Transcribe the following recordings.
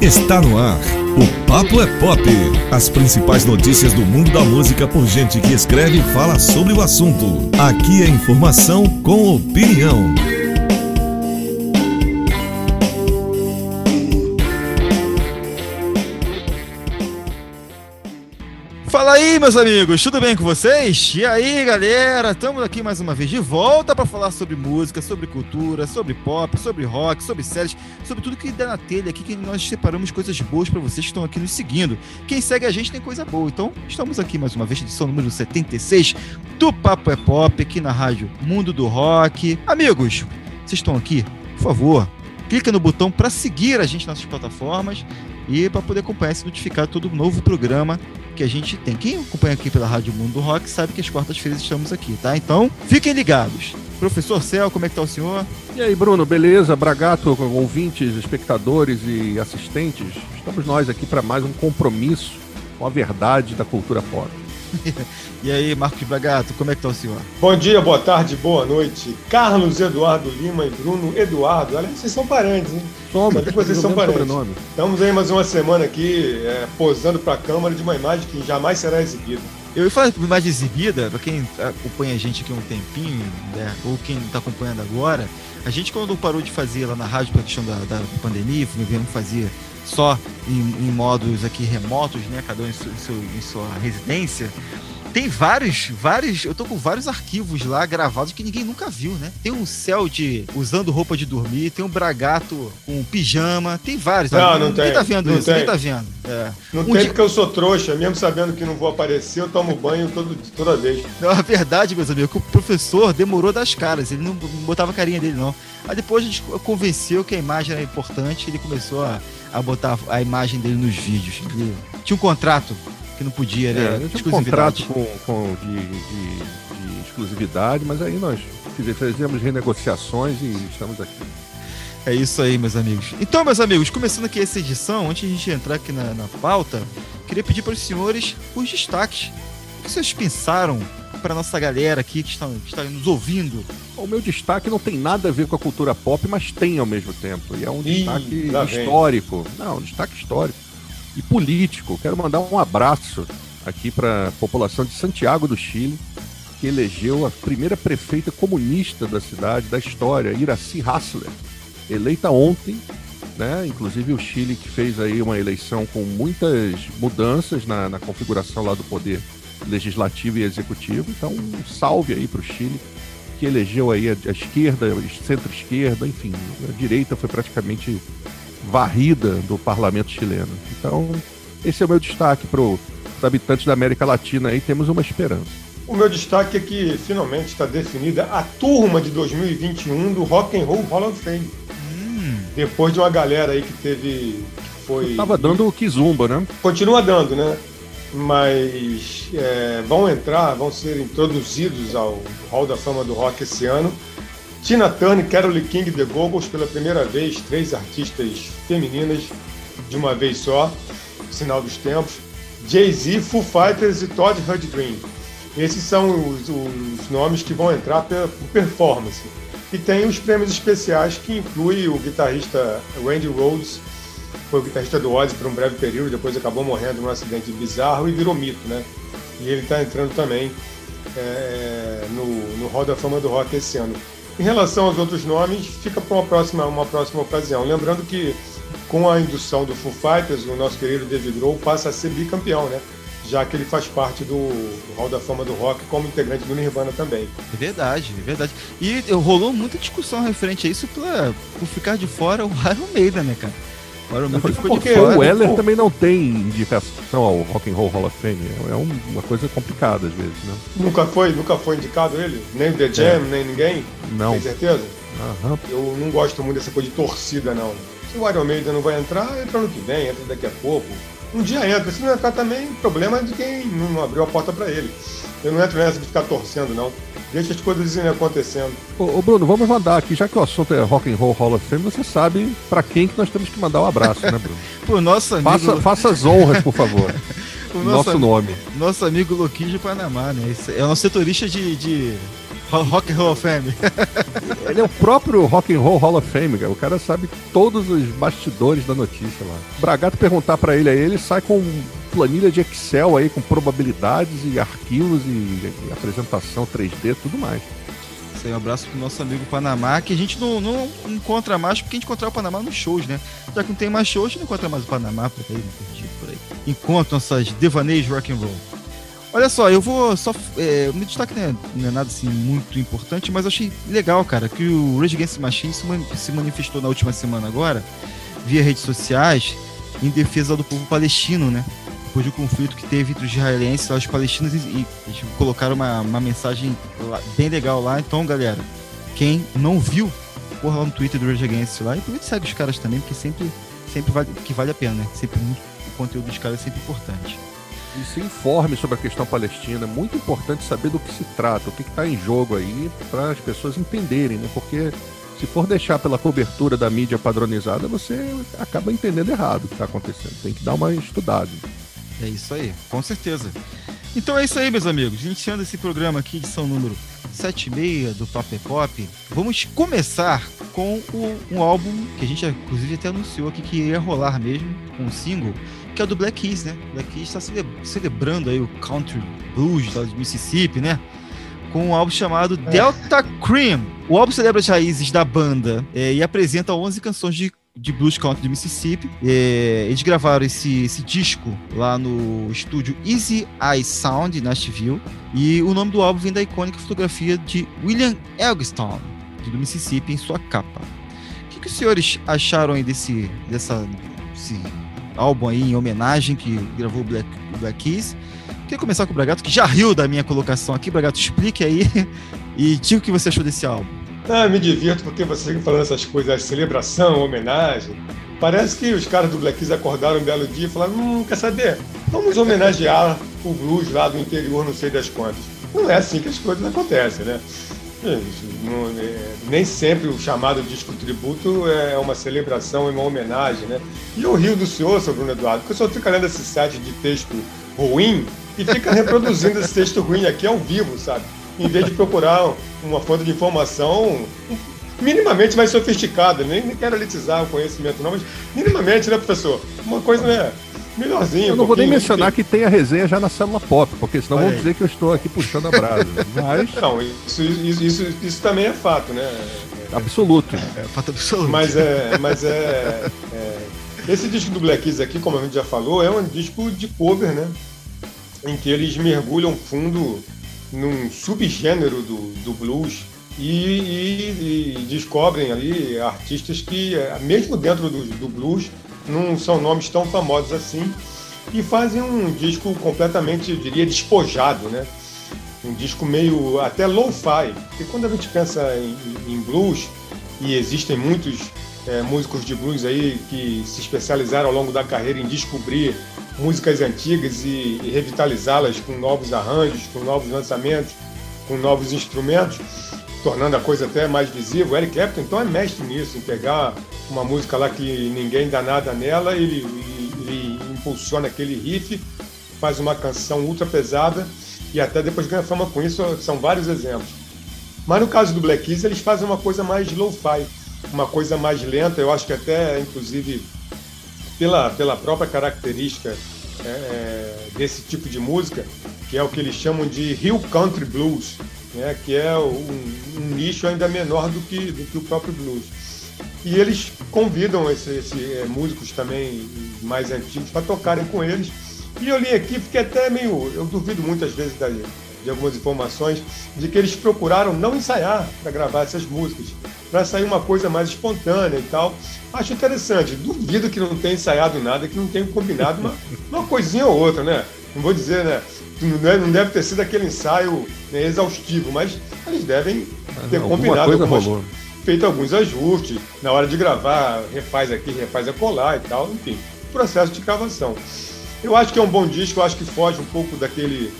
Está no ar. O Papo é Pop. As principais notícias do mundo da música por gente que escreve e fala sobre o assunto. Aqui é informação com opinião. Aí, meus amigos, tudo bem com vocês? E aí, galera, estamos aqui mais uma vez de volta para falar sobre música, sobre cultura, sobre pop, sobre rock, sobre séries, sobre tudo que dá na telha aqui, que nós separamos coisas boas para vocês que estão aqui nos seguindo. Quem segue a gente tem coisa boa, então estamos aqui mais uma vez, edição número 76 do Papo é Pop, aqui na rádio Mundo do Rock. Amigos, vocês estão aqui? Por favor, clica no botão para seguir a gente nas nossas plataformas e para poder acompanhar e notificar todo novo programa que a gente tem. Quem acompanha aqui pela Rádio Mundo do Rock sabe que as quartas-feiras estamos aqui, tá? Então, fiquem ligados. Professor Cel, como é que tá o senhor? E aí, Bruno, beleza? Bragato, ouvintes, espectadores e assistentes, estamos nós aqui para mais um compromisso com a verdade da cultura pop. e aí, Marcos Bragato, como é que tá o senhor? Bom dia, boa tarde, boa noite. Carlos Eduardo Lima e Bruno Eduardo. Olha, vocês são parentes, hein? Somos, que vocês são parentes. Sobrenome. Estamos aí mais uma semana aqui, é, posando para a câmera de uma imagem que jamais será exibida. Eu ia falar de imagem exibida, para quem acompanha a gente aqui há um tempinho, né, ou quem está acompanhando agora, a gente quando parou de fazer lá na rádio pela questão da, da pandemia, viemos fazer só em, em, modos aqui remotos, né? Cada um em, seu, em sua residência. Tem vários, vários. Eu tô com vários arquivos lá gravados que ninguém nunca viu, né? Tem um de usando roupa de dormir, tem um bragato com pijama, tem vários. Não, não ninguém tem. tá vendo não isso, tem. ninguém tá vendo. É. Não Um tem dia- porque eu sou trouxa, mesmo sabendo que não vou aparecer, eu tomo banho todo, toda vez. Não, a verdade, meus amigos, é que o professor demorou das caras, ele não botava a carinha dele, não. Aí depois a gente convenceu que a imagem era importante, ele começou a, a botar a imagem dele nos vídeos. Ele tinha um contrato que não podia, né? É, eu tinha um contrato com, com de, de- de exclusividade, mas aí nós fiz- fizemos renegociações e estamos aqui. É isso aí, meus amigos. Então, meus amigos, começando aqui essa edição, antes de a gente entrar aqui na, na pauta, queria pedir para os senhores os destaques. O que vocês pensaram para nossa galera aqui que está, que está nos ouvindo? O meu destaque não tem nada a ver com a cultura pop, mas tem ao mesmo tempo. E é um Ih, destaque lá vem. histórico. Não, um destaque histórico. E político. Quero mandar um abraço aqui para a população de Santiago do Chile, que elegeu a primeira prefeita comunista da cidade, da história, Iraci Hassler, eleita ontem. Né? Inclusive o Chile que fez aí uma eleição com muitas mudanças na, na configuração lá do poder legislativo e executivo. Então, um salve aí para o Chile que elegeu aí a, a esquerda, centro-esquerda, enfim, a direita foi praticamente varrida do parlamento chileno. Então, esse é o meu destaque para os habitantes da América Latina aí, temos uma esperança. O meu destaque é que finalmente está definida a turma de 2021 do Rock and Roll Hall of Fame. Hum, Depois de uma galera aí que teve. que foi. Tava dando o Kizumba, né? Continua dando, né? Mas é, vão entrar, vão ser introduzidos ao Hall da Fama do Rock esse ano. Tina Turner, Carole King, The Go-Go's pela primeira vez, três artistas femininas de uma vez só, sinal dos tempos. Jay-Z, Foo Fighters e Todd Rundgren. Esses são os, os nomes que vão entrar por performance. E tem os prêmios especiais que inclui o guitarrista Randy Rhoads, foi o guitarrista do Ozzy por um breve período, depois acabou morrendo num acidente bizarro e virou mito, né? E ele está entrando também é, no, no Hall da Fama do Rock esse ano. Em relação aos outros nomes, fica para uma próxima, uma próxima ocasião. Lembrando que com a indução do Foo Fighters, o nosso querido David Grohl passa a ser bicampeão, né? Já que ele faz parte do, Hall da Fama do Rock como integrante do Nirvana também. é verdade, é verdade. E rolou muita discussão referente a isso pela, por ficar de fora o Iron Maiden, né, cara? Porque o Weller também não tem indicação ao Rock and Roll Hall of Fame. É um- uma coisa complicada às vezes, né? Nunca foi, nunca foi indicado ele? Nem o The Jam, nem ninguém? Não. Tem certeza? Aham. Eu não gosto muito dessa coisa de torcida, não. Se o Iron Maiden não vai entrar, entra ano que vem, entra daqui a pouco. Um dia entra. Se não entrar também, problema é de quem não abriu a porta para ele. Eu não entro nessa de ficar torcendo, não. Deixa as coisas irem acontecendo. Ô, ô, Bruno, vamos mandar aqui, já que o assunto é Rock and Roll Hall of Fame, você sabe pra quem que nós temos que mandar um abraço, né, Bruno? Pô, nosso amigo, Faça, faça as honras, por favor. o Nosso nosso, nome. nosso amigo Loquinho de Panamá, né? É o nosso setorista de, de, Rock Hall of Fame. Ele é o próprio Rock and Roll Hall of Fame, cara. O cara sabe todos os bastidores da notícia lá. Bragato perguntar para ele aí, ele sai com planilha de Excel aí com probabilidades e arquivos e, e apresentação 3D, tudo mais. Isso aí, um abraço pro nosso amigo Panamá, que a gente não, não encontra mais, porque a gente encontra o Panamá nos shows, né? Já que não tem mais shows, a gente não encontra mais o Panamá por aí, por aí. Encontra nossas devaneios rock and roll. Olha só, eu vou só. É, meu destaque não é, não é, nada assim muito importante, mas eu achei legal, cara, que o Rage Against the Machine se manifestou na última semana agora, via redes sociais, em defesa do povo palestino, né? Depois do conflito que teve entre os israelenses e os palestinos, e, e eles colocaram uma, uma mensagem lá, bem legal lá. Então, galera, quem não viu, corra lá no Twitter do Rage Against lá e segue os caras também, porque sempre, sempre vale, que vale a pena, né? Sempre muito, o conteúdo dos caras é sempre importante e se informe sobre a questão palestina. É muito importante saber do que se trata, o que está em jogo aí, para as pessoas entenderem, né? Porque se for deixar pela cobertura da mídia padronizada, você acaba entendendo errado o que está acontecendo. Tem que dar uma estudada. É isso aí, com certeza. Então é isso aí, meus amigos. Iniciando esse programa aqui, edição número 76 do Paper Pop, vamos começar com o, um álbum que a gente, inclusive, até anunciou aqui que ia rolar mesmo, um single, que é o do Black Keys, né? Black Keys está celebrando aí o Country Blues lá de Mississippi, né? Com um álbum chamado é. Delta Cream. O álbum celebra as raízes da banda é, e apresenta 11 canções de, de blues country de Mississippi. É, eles gravaram esse, esse disco lá no estúdio Easy Eye Sound, em Nashville. E o nome do álbum vem da icônica fotografia de William Elgstone, do Mississippi, em sua capa. O que, que os senhores acharam aí desse, dessa, desse álbum aí em homenagem que gravou o Black, Black Keys. Queria começar com o Bragato, que já riu da minha colocação aqui. Bragato, explique aí e diga o que você achou desse álbum. Ah, me divirto porque você falando essas coisas, celebração, homenagem. Parece que os caras do Black Keys acordaram um belo dia e falaram: hum, quer saber? Vamos homenagear o blues lá do interior, não sei das quantas. Não é assim que as coisas acontecem, né? É, nem sempre o chamado disco tributo é uma celebração e uma homenagem, né? E eu rio do senhor, seu Bruno Eduardo, porque o senhor fica lendo esse site de texto ruim e fica reproduzindo esse texto ruim aqui ao vivo, sabe? Em vez de procurar uma fonte de informação minimamente mais sofisticada, nem, nem quero elitizar o conhecimento não, mas minimamente, né, professor? Uma coisa, né? Melhorzinho. Eu não um vou nem mencionar que tem a resenha já na célula pop, porque senão vão dizer que eu estou aqui puxando a brasa. Mas... Não, isso, isso, isso, isso também é fato, né? Absoluto. É, é fato absoluto. Mas é. Mas é, é, esse disco do Black Keys aqui, como a gente já falou, é um disco de cover, né? Em que eles mergulham fundo num subgênero do, do blues e, e, e, descobrem ali artistas que, mesmo dentro do, do blues, não são nomes tão famosos assim, e fazem um disco completamente, eu diria, despojado, né? Um disco meio até lo-fi, porque quando a gente pensa em, em blues, e existem muitos é, músicos de blues aí que se especializaram ao longo da carreira em descobrir músicas antigas e, e revitalizá-las com novos arranjos, com novos lançamentos, com novos instrumentos tornando a coisa até mais visível. O Eric Clapton então é mestre nisso, em pegar uma música lá que ninguém dá nada nela, ele, ele, impulsiona aquele riff, faz uma canção ultra pesada e até depois ganha fama com isso, são vários exemplos. Mas no caso do Black Keys, eles fazem uma coisa mais low-fi, uma coisa mais lenta, eu acho que até, inclusive, pela, pela própria característica é, é desse tipo de música, que é o que eles chamam de Hill Country Blues, né, que é um, um, nicho ainda menor do que, do que o próprio blues. E eles convidam esses esse, é, músicos também mais antigos para tocarem com eles. E eu li aqui, fiquei até meio. Eu duvido muitas vezes da, de algumas informações, de que eles procuraram não ensaiar para gravar essas músicas, para sair uma coisa mais espontânea e tal. Acho interessante. Duvido que não tenha ensaiado nada, que não tenha combinado uma, uma coisinha ou outra, né? Não vou dizer, né? Não deve ter sido aquele ensaio né, exaustivo, mas eles devem ter Alguma combinado algumas, rolou. Feito alguns ajustes. Na hora de gravar, refaz aqui, refaz acolá e tal, enfim, processo de gravação. Eu acho que é um bom disco, eu acho que foge um pouco daquele,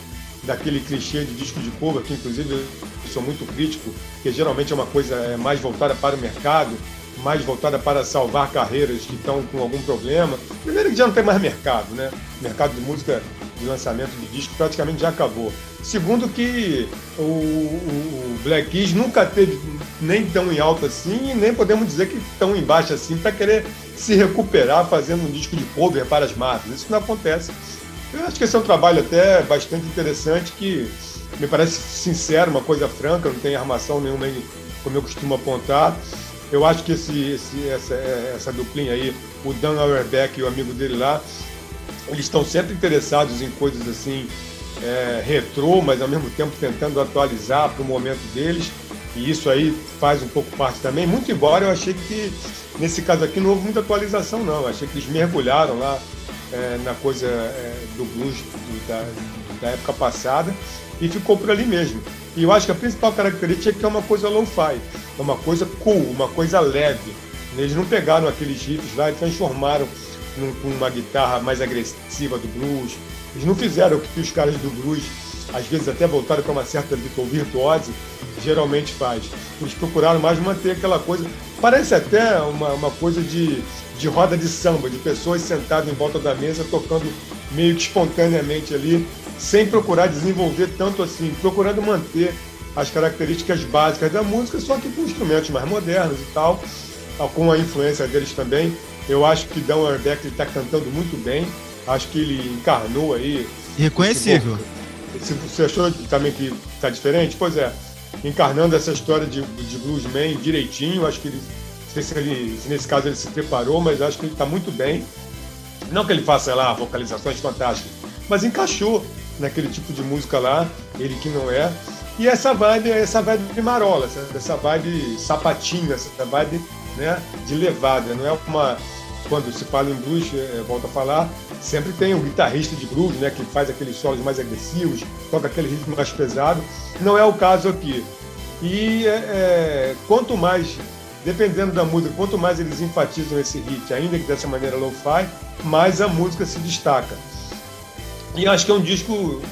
daquele clichê de disco de cover, que inclusive eu sou muito crítico, que geralmente é uma coisa é, mais voltada para o mercado, mais voltada para salvar carreiras que estão com algum problema. Primeiro que já não tem mais mercado, né? O mercado de música de lançamento de disco praticamente já acabou. Segundo que o, o, Black Keys nunca teve nem tão em alta assim, nem podemos dizer que tão embaixo assim para querer se recuperar fazendo um disco de cover para as marcas. Isso não acontece. Eu acho que esse é um trabalho até bastante interessante que me parece sincero, uma coisa franca, não tem armação nenhuma aí, como eu costumo apontar. Eu acho que esse, esse, essa, essa duplinha aí, o Dan Auerbach e o amigo dele lá, eles estão sempre interessados em coisas assim, é, retrô, mas ao mesmo tempo tentando atualizar para o momento deles. E isso aí faz um pouco parte também. Muito embora eu achei que nesse caso aqui não houve muita atualização, não. Eu achei que eles mergulharam lá é, na coisa é, do blues do, da, da época passada e ficou por ali mesmo. E eu acho que a principal característica é que é uma coisa low-fi, é uma coisa cool, uma coisa leve. Eles não pegaram aqueles riffs lá e transformaram com uma guitarra mais agressiva do blues. Eles não fizeram o que os caras do blues, às vezes até voltaram para uma certa virtuose, geralmente faz. Eles procuraram mais manter aquela coisa. Parece até uma, uma coisa de, de roda de samba, de pessoas sentadas em volta da mesa tocando meio que espontaneamente ali, sem procurar desenvolver tanto assim, procurando manter as características básicas da música, só que com instrumentos mais modernos e tal, com a influência deles também. Eu acho que Dan Arbeck está cantando muito bem, acho que ele encarnou aí. Reconhecível. Esse, você achou também que está diferente? Pois é, encarnando essa história de, de bluesman direitinho, acho que ele, não sei se, ele, se nesse caso ele se preparou, mas acho que ele está muito bem. Não que ele faça lá vocalizações fantásticas, mas encaixou naquele tipo de música lá, ele que não é. E essa vibe, essa vibe de marola, essa vibe sapatinho, essa vibe né, de levada. Não é uma. Quando se fala em blues, é, volta a falar, sempre tem um guitarrista de blues, né, que faz aqueles solos mais agressivos, toca aquele ritmo mais pesado. Não é o caso aqui. E é, é, quanto mais, dependendo da música, quanto mais eles enfatizam esse hit, ainda que dessa maneira low-fi, mais a música se destaca. E acho que é um disco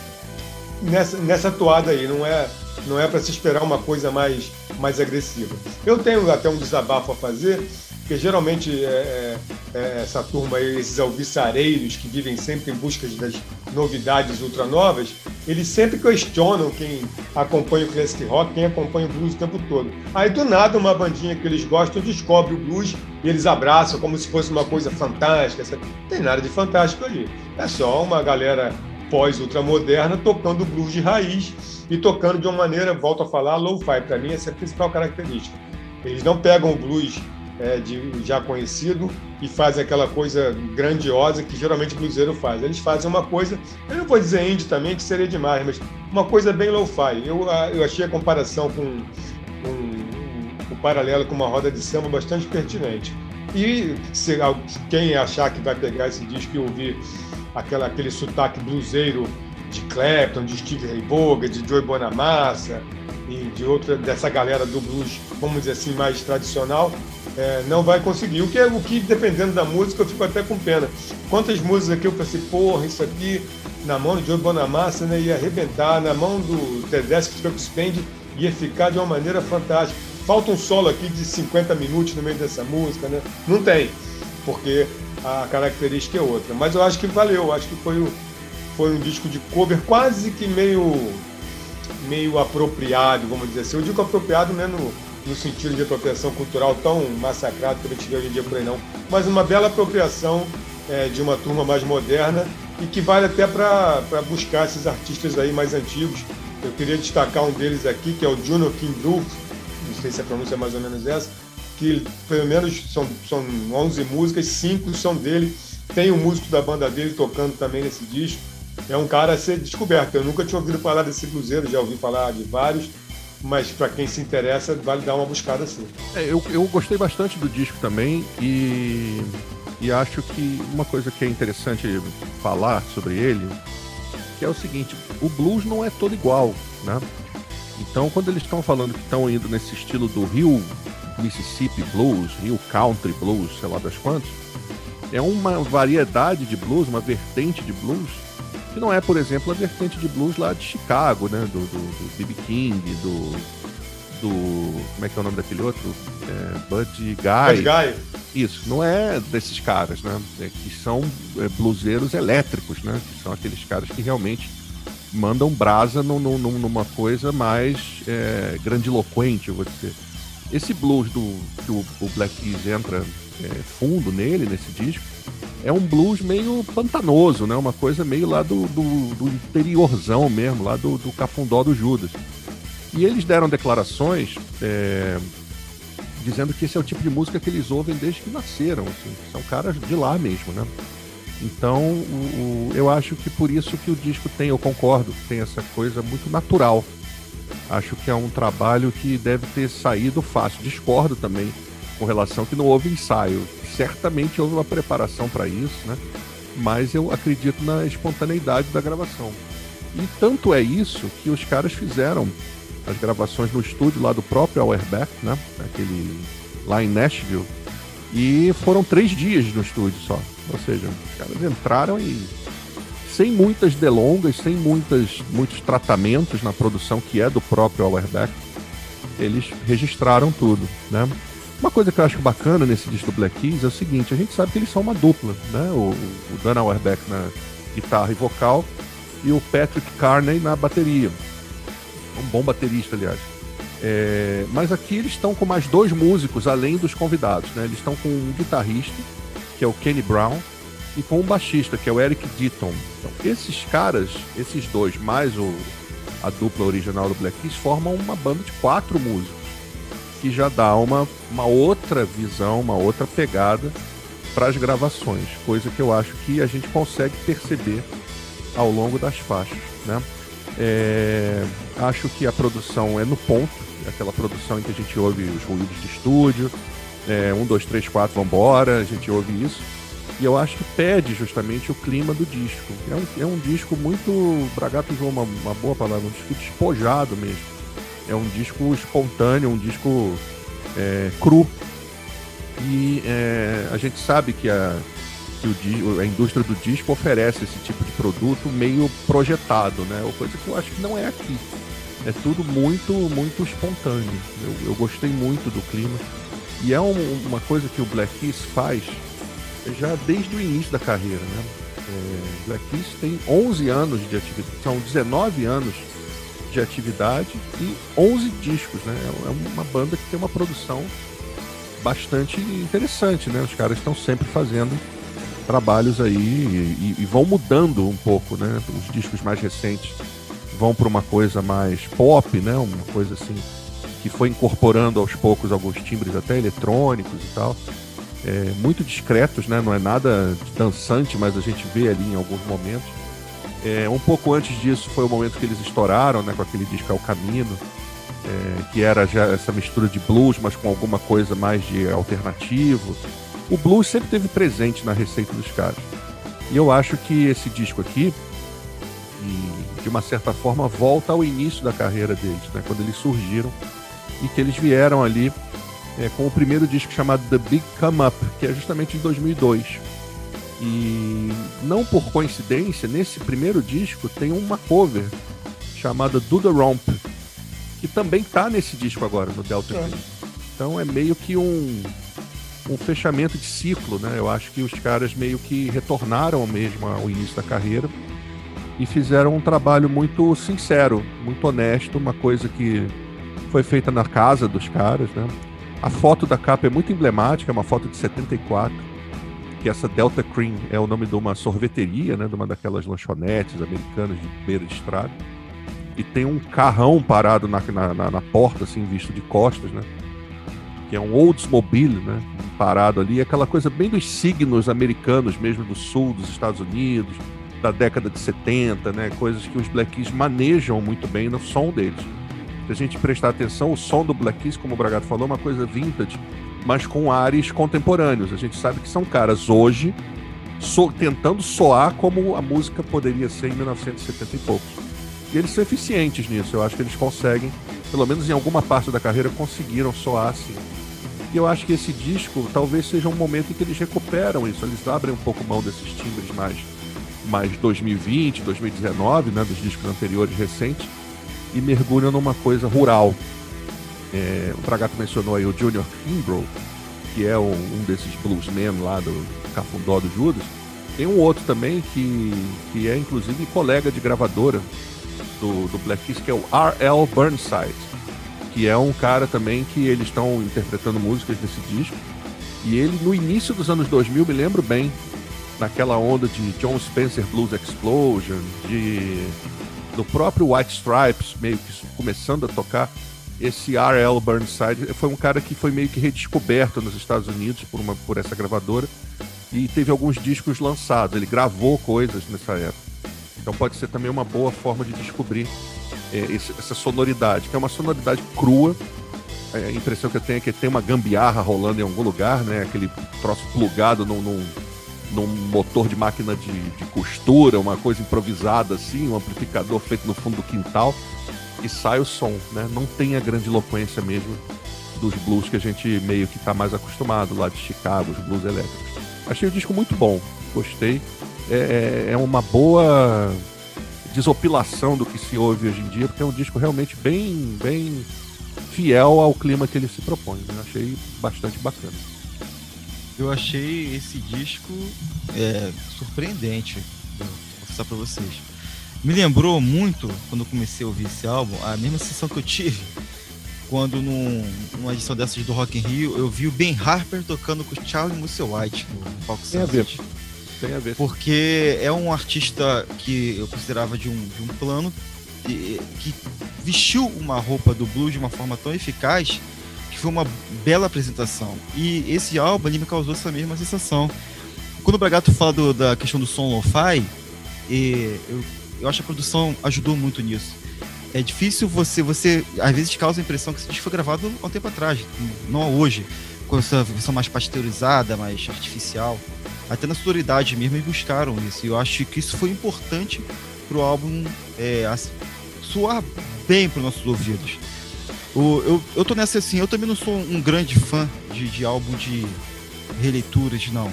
nessa, nessa toada aí, não é, não é para se esperar uma coisa mais, mais agressiva. Eu tenho até um desabafo a fazer, porque geralmente é, é, é, essa turma aí, esses alviçareiros que vivem sempre em busca das novidades ultranovas, eles sempre questionam quem acompanha o classic rock, quem acompanha o blues o tempo todo. Aí do nada uma bandinha que eles gostam descobre o blues e eles abraçam como se fosse uma coisa fantástica. Não tem nada de fantástico ali. É só uma galera pós-ultramoderna tocando blues de raiz e tocando de uma maneira, volto a falar, low-fi. Para mim, essa é a principal característica. Eles não pegam o blues é, de, já conhecido e fazem aquela coisa grandiosa que geralmente o bluseiro faz. Eles fazem uma coisa, eu não vou dizer indie também, que seria demais, mas uma coisa bem low-fi. Eu, eu achei a comparação com, o paralelo com uma roda de samba bastante pertinente. E se, quem achar que vai pegar esse disco e ouvir aquela, aquele sotaque bluseiro de Clapton, de Steve Ray Vaughan, de Joey Bonamassa e de outra dessa galera do blues, vamos dizer assim, mais tradicional, é, não vai conseguir. O que, o que, dependendo da música, eu fico até com pena. Quantas músicas aqui eu pensei, porra, isso aqui na mão de Bonamassa né, ia arrebentar, na mão do Tedesco Truck Spend ia ficar de uma maneira fantástica. Falta um solo aqui de 50 minutos no meio dessa música, né? Não tem, porque a característica é outra. Mas eu acho que valeu, acho que foi, o, foi um disco de cover quase que meio, meio apropriado, vamos dizer assim. Eu digo apropriado não é no, no sentido de apropriação cultural tão massacrado que a gente vê hoje em dia por aí não, mas uma bela apropriação é, de uma turma mais moderna e que vale até para buscar esses artistas aí mais antigos. Eu queria destacar um deles aqui, que é o Juno Groove, não sei se a pronúncia é mais ou menos essa, que pelo menos são, são 11 músicas, cinco são dele. Tem o um músico da banda dele tocando também nesse disco. É um cara a ser descoberto. Eu nunca tinha ouvido falar desse cruzeiro, já ouvi falar de vários, mas para quem se interessa, vale dar uma buscada assim. É, eu, eu gostei bastante do disco também e, e acho que uma coisa que é interessante falar sobre ele que é o seguinte: o blues não é todo igual, né? Então, quando eles estão falando que estão indo nesse estilo do Rio Mississippi Blues, Rio Country Blues, sei lá das quantas, é uma variedade de blues, uma vertente de blues, que não é, por exemplo, a vertente de blues lá de Chicago, né? Do, do, do B.B. King, do, do. Como é que é o nome daquele outro? É, Bud Guy. Bud Guy. Isso, não é desses caras, né? É, que são é, bluseiros elétricos, né? Que são aqueles caras que realmente mandam brasa no, no, numa coisa mais é, grandiloquente, eu vou dizer. Esse blues do, que o, o Black Keys entra é, fundo nele, nesse disco, é um blues meio pantanoso, né? Uma coisa meio lá do, do, do interiorzão mesmo, lá do, do cafundó do Judas. E eles deram declarações é, dizendo que esse é o tipo de música que eles ouvem desde que nasceram. Assim, são caras de lá mesmo, né? Então, o, o, eu acho que por isso que o disco tem, eu concordo, tem essa coisa muito natural. Acho que é um trabalho que deve ter saído fácil. Discordo também com relação que não houve ensaio. Certamente houve uma preparação para isso, né? Mas eu acredito na espontaneidade da gravação. E tanto é isso que os caras fizeram as gravações no estúdio lá do próprio Auerbach, né? Aquele lá em Nashville. E foram três dias no estúdio só. Ou seja, os caras entraram e sem muitas delongas, sem muitas, muitos tratamentos na produção que é do próprio Auerbach, eles registraram tudo, né? Uma coisa que eu acho bacana nesse disco do Black Keys é o seguinte, a gente sabe que eles são uma dupla, né? O, o Dan Auerbach na guitarra e vocal e o Patrick Carney na bateria. Um bom baterista, aliás. É, mas aqui eles estão com mais dois músicos além dos convidados, né? Eles estão com um guitarrista, que é o Kenny Brown, e com um baixista, que é o Eric Ditton. Então, esses caras, esses dois, mais o, a dupla original do Black Keys, formam uma banda de quatro músicos que já dá uma, uma outra visão, uma outra pegada para as gravações, coisa que eu acho que a gente consegue perceber ao longo das faixas. Né? É, acho que a produção é no ponto, aquela produção em que a gente ouve os ruídos de estúdio, é, um, dois, três, quatro, vambora, a gente ouve isso. E eu acho que pede justamente o clima do disco. É um, é um disco muito. Bragato usou uma, uma boa palavra, um disco despojado mesmo é um disco espontâneo, um disco é, cru. E é, a gente sabe que, a, que o, a indústria do disco oferece esse tipo de produto meio projetado, né? Ou coisa que eu acho que não é aqui. É tudo muito, muito espontâneo. Eu, eu gostei muito do clima. E é um, uma coisa que o Black Keys faz já desde o início da carreira, né? É, Black Keys tem 11 anos de atividade, são 19 anos de atividade e 11 discos, né? É, é uma banda que tem uma produção bastante interessante, né? Os caras estão sempre fazendo trabalhos aí e, e, vão mudando um pouco, né? Os discos mais recentes vão para uma coisa mais pop, né? Uma coisa assim que foi incorporando aos poucos alguns timbres até eletrônicos e tal. É, muito discretos, né? Não é nada dançante, mas a gente vê ali em alguns momentos. É, um pouco antes disso foi o momento que eles estouraram, né, com aquele disco É o Camino, é, que era já essa mistura de blues, mas com alguma coisa mais de alternativo. O blues sempre teve presente na receita dos caras. E eu acho que esse disco aqui, de uma certa forma, volta ao início da carreira deles, né, quando eles surgiram e que eles vieram ali é, com o primeiro disco chamado The Big Come Up, que é justamente de 2002 e não por coincidência, nesse primeiro disco tem uma cover chamada Do The Romp, que também tá nesse disco agora, no Delta é. Então é meio que um, um fechamento de ciclo, né? Eu acho que os caras meio que retornaram mesmo ao início da carreira e fizeram um trabalho muito sincero, muito honesto, uma coisa que foi feita na casa dos caras, né? A foto da capa é muito emblemática, é uma foto de 74 que essa Delta Cream é o nome de uma sorveteria, né, de uma daquelas lanchonetes americanas de beira de estrada. E tem um carrão parado na, na, na porta, assim, visto de costas, né? Que é um Oldsmobile, né? Parado ali. Aquela coisa bem dos signos americanos mesmo, do sul dos Estados Unidos, da década de 70, né? Coisas que os Black Keys manejam muito bem no som deles. Se a gente prestar atenção, o som do Black Keys, como o Bragato falou, é uma coisa vintage mas com ares contemporâneos. A gente sabe que são caras hoje so, tentando soar como a música poderia ser em 1970 e poucos. E eles são eficientes nisso, eu acho que eles conseguem, pelo menos em alguma parte da carreira, conseguiram soar assim. E eu acho que esse disco talvez seja um momento em que eles recuperam isso, eles abrem um pouco mão desses timbres mais, mais 2020, 2019, né, dos discos anteriores recentes, e mergulham numa coisa rural, é, o Bragato mencionou aí o Junior Kimbrough, que é um, um desses bluesmen lá do Cafundó do Judas. Tem um outro também que, que é inclusive colega de gravadora do, do Black Keys, que é o R.L. Burnside, que é um cara também que eles estão interpretando músicas desse disco. E ele, no início dos anos 2000, me lembro bem, naquela onda de John Spencer Blues Explosion, de do próprio White Stripes, meio que começando a tocar, esse R.L. Burnside foi um cara que foi meio que redescoberto nos Estados Unidos por, uma, por essa gravadora e teve alguns discos lançados. Ele gravou coisas nessa época. Então pode ser também uma boa forma de descobrir é, esse, essa sonoridade, que é uma sonoridade crua. É, a impressão que eu tenho é que tem uma gambiarra rolando em algum lugar, né? Aquele troço plugado num, num num motor de máquina de, de costura, uma coisa improvisada assim, um amplificador feito no fundo do quintal e sai o som, né? Não tem a grande eloquência mesmo dos blues que a gente meio que está mais acostumado lá de Chicago, os blues elétricos. Achei o disco muito bom, gostei. É, é, é uma boa desopilação do que se ouve hoje em dia, porque é um disco realmente bem, bem fiel ao clima que ele se propõe. Né? Achei bastante bacana eu achei esse disco é, surpreendente. Vou confessar pra vocês. Me lembrou muito, quando eu comecei a ouvir esse álbum, a mesma sensação que eu tive quando num, numa edição dessas do Rock in Rio eu vi o Ben Harper tocando com o Charlie Muscle White no palco Tem a ver. Tem a ver. Porque é um artista que eu considerava de um, de um plano que, que vestiu uma roupa do blues de uma forma tão eficaz que foi uma bela apresentação. E esse álbum ele me causou essa mesma sensação. Quando o Bragato fala do, da questão do som lo-fi, eu, eu acho que a produção ajudou muito nisso. É difícil você, você às vezes causa a impressão que disco foi gravado há um tempo atrás, não hoje, com essa versão mais pasteurizada, mais artificial. Até na sonoridade mesmo eles buscaram isso. E eu acho que isso foi importante pro álbum é, soar bem para nossos ouvidos. O, eu, eu tô nessa assim, eu também não sou um grande fã de, de álbum de releituras, não.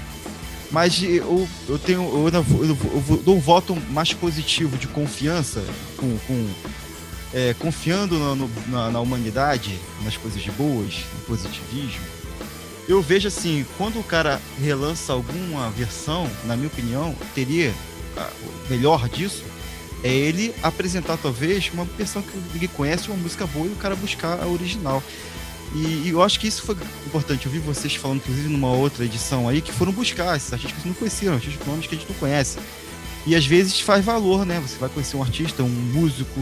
Mas eu, eu tenho. Eu, eu, eu dou um voto mais positivo de confiança, com, com é, confiando no, na, na, humanidade, nas coisas boas, no positivismo. Eu vejo assim, quando o cara relança alguma versão, na minha opinião, teria o melhor disso é ele apresentar talvez uma versão que ninguém conhece, uma música boa e o cara buscar a original. E, e, eu acho que isso foi importante. Eu vi vocês falando, inclusive, numa outra edição aí, que foram buscar esses artistas que não conheciam, artistas nomes que a gente não conhece. E às vezes faz valor, né? Você vai conhecer um artista, um músico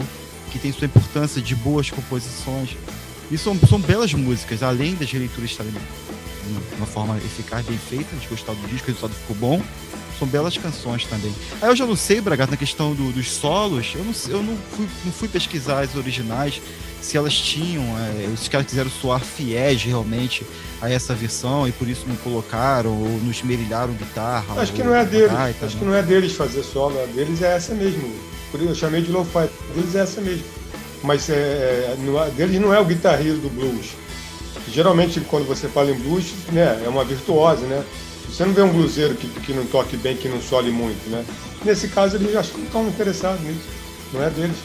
que tem sua importância de boas composições. E são, são belas músicas, além das releituras estarem de uma forma eficaz, bem feita, de gostar do disco, o resultado ficou bom são belas canções também. Aí eu já não sei, Bragato, na questão do, dos solos, eu, não, eu não, fui, não fui pesquisar as originais, se elas tinham, é, os caras quiseram soar fiéis realmente a essa versão e por isso não colocaram ou não esmerilharam guitarra. Acho que não é deles, gaita, acho né? que não é deles fazer solo, a deles é essa mesmo. Por isso eu chamei de lo-fi, deles é essa mesmo. Mas é, é não, é, deles não é o guitarrista do blues. Geralmente quando você fala em blues, né, é uma virtuose, né? Você não vê um bluseiro que, que não toque bem, que não sole muito, né? Nesse caso, eles acho que não estão interessados nisso. Não é deles.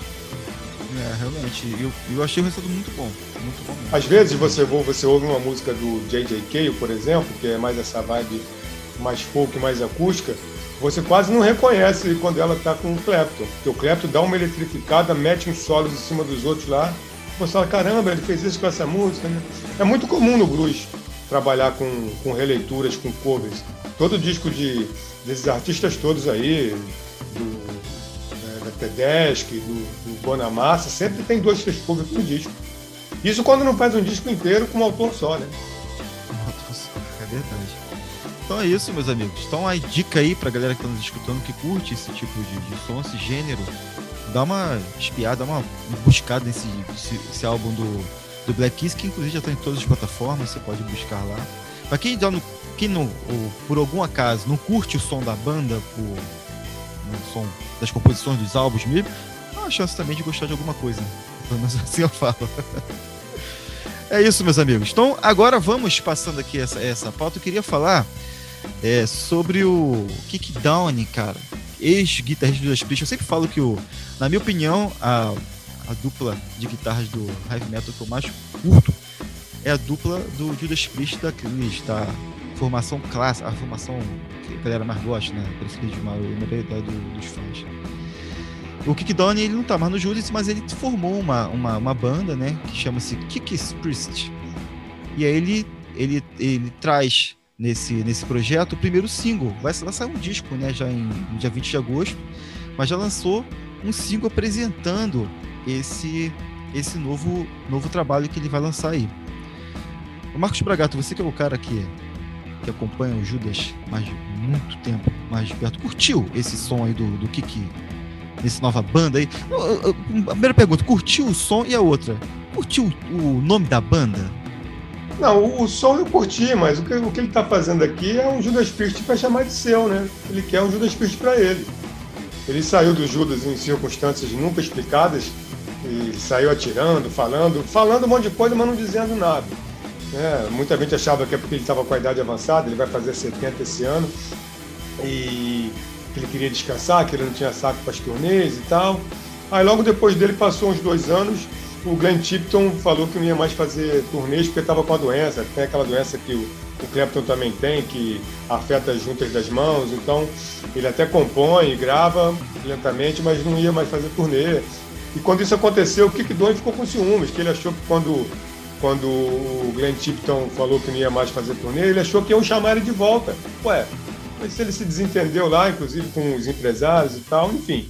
É, realmente. Eu, eu achei o resultado muito bom. Muito bom Às vezes você, você ouve uma música do J.J. Cale, por exemplo, que é mais essa vibe mais folk, mais acústica, você quase não reconhece quando ela está com o Clapton. Porque o Clapton dá uma eletrificada, mete uns solos em cima dos outros lá. Você fala, caramba, ele fez isso com essa música, né? É muito comum no blues trabalhar com, com releituras, com covers. Todo disco de, desses artistas todos aí, do, é, da Tedeschi, do, do Bonamassa, sempre tem dois, três covers no disco. Isso quando não faz um disco inteiro com um autor só, né? É verdade. Então é isso, meus amigos. Então a dica aí pra galera que tá nos escutando, que curte esse tipo de, de som, esse gênero, dá uma espiada, dá uma buscada nesse esse álbum do do Black Keys, que inclusive já está em todas as plataformas, você pode buscar lá. Para quem, não, quem não, por algum acaso não curte o som da banda, por, o som das composições dos álbuns mesmo, há uma chance também de gostar de alguma coisa. Pelo menos assim eu falo. é isso, meus amigos. Então, agora vamos passando aqui essa, essa pauta. Eu queria falar é, sobre o Kick Down, cara. Ex-guitarrista do Priest. Eu sempre falo que, o, na minha opinião, a a dupla de guitarras do heavy metal que eu mais curto é a dupla do Judas Priest da Cris, da formação clássica, a formação que a galera mais gosta, né? Preferida de maioria do, dos fãs. O Kick Donnie, ele não tá mais no Judas, mas ele formou uma, uma, uma banda, né? Que chama-se Kick's Priest. E aí ele, ele, ele traz nesse, nesse projeto o primeiro single. Vai, sair um disco, né? Já em no dia 20 de agosto. Mas já lançou um single apresentando esse esse novo, novo trabalho que ele vai lançar aí. O Marcos Bragato, você que é o cara que, que acompanha o Judas mais muito tempo, mais de perto, curtiu esse som aí do, do Kiki, nesse nova banda aí? A primeira pergunta, curtiu o som e a outra, curtiu o nome da banda? Não, o, o som eu curti, mas o que, o que ele está fazendo aqui é um Judas Priest para chamar de seu, né? Ele quer um Judas Priest para ele. Ele saiu do Judas em circunstâncias nunca explicadas e saiu atirando, falando, falando um monte de coisa, mas não dizendo nada. É, muita gente achava que é porque ele estava com a idade avançada, ele vai fazer 70 esse ano, e que ele queria descansar, que ele não tinha saco para as turnês e tal. Aí logo depois dele passou uns dois anos, o Glenn Tipton falou que não ia mais fazer turnês porque estava com a doença, tem aquela doença que o, o Clapton também tem, que afeta as juntas das mãos, então ele até compõe, grava lentamente, mas não ia mais fazer turnê. E quando isso aconteceu, o Kick Doan ficou com ciúmes, que ele achou que quando, quando o Glenn Tipton falou que não ia mais fazer turnê, ele achou que iam chamar ele de volta. Ué, mas ele se desentendeu lá, inclusive com os empresários e tal, enfim.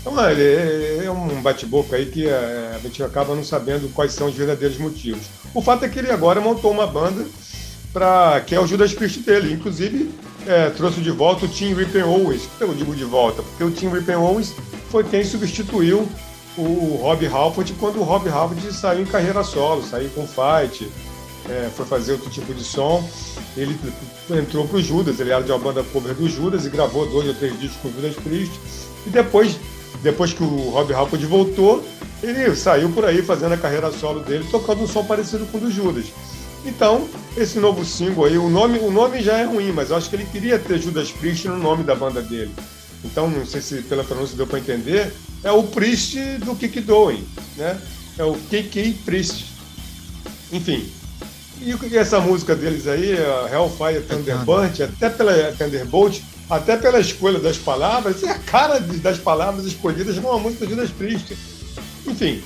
Então, é, ele é um bate-boca aí que é, a gente acaba não sabendo quais são os verdadeiros motivos. O fato é que ele agora montou uma banda para que é o Judas Priest dele. Inclusive, é, trouxe de volta o Tim Rippen Owens. Que eu digo de volta? Porque o Tim Rippen Owens foi quem substituiu o Rob Halford quando o Rob Halford saiu em carreira solo, saiu com fight, é, foi fazer outro tipo de som. Ele entrou pro Judas, ele era de uma banda cover do Judas e gravou dois ou três discos com o Judas Priest. E depois, depois que o Rob Halford voltou, ele saiu por aí fazendo a carreira solo dele, tocando um som parecido com o do Judas. Então, esse novo single aí, o nome, o nome já é ruim, mas eu acho que ele queria ter Judas Priest no nome da banda dele. Então, não sei se pela pronúncia deu para entender, é o Priest do Kick Doing, né? É o Kiki Priest. Enfim. E essa música deles aí, Hellfire Thunderbolt, até pela Thunderbolt, até pela escolha das palavras, é a cara das palavras escolhidas numa música de Judas Priest. Enfim,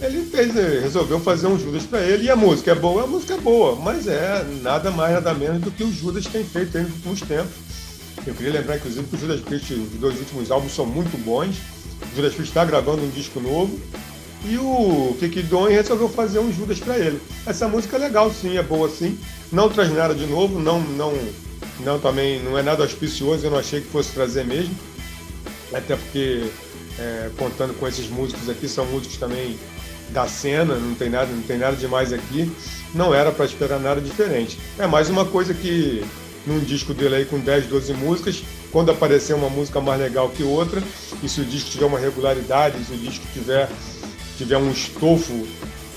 ele fez, resolveu fazer um Judas para ele, e a música é boa, a música é boa, mas é nada mais, nada menos do que o Judas tem feito nos últimos tempos. Eu queria lembrar, inclusive, que o Judas Priest, os dois últimos álbuns são muito bons. O Judas Priest está gravando um disco novo. E o Kiki Don resolveu fazer um Judas para ele. Essa música é legal, sim, é boa, sim. Não traz nada de novo, não, não, não também não é nada auspicioso. Eu não achei que fosse trazer mesmo, até porque é, contando com esses músicos aqui são músicos também da cena, não tem nada, não tem nada demais aqui. Não era para esperar nada diferente. É mais uma coisa que num disco dele aí com 10, 12 músicas, quando aparecer uma música mais legal que outra, e se o disco tiver uma regularidade, se o disco tiver, tiver um estofo,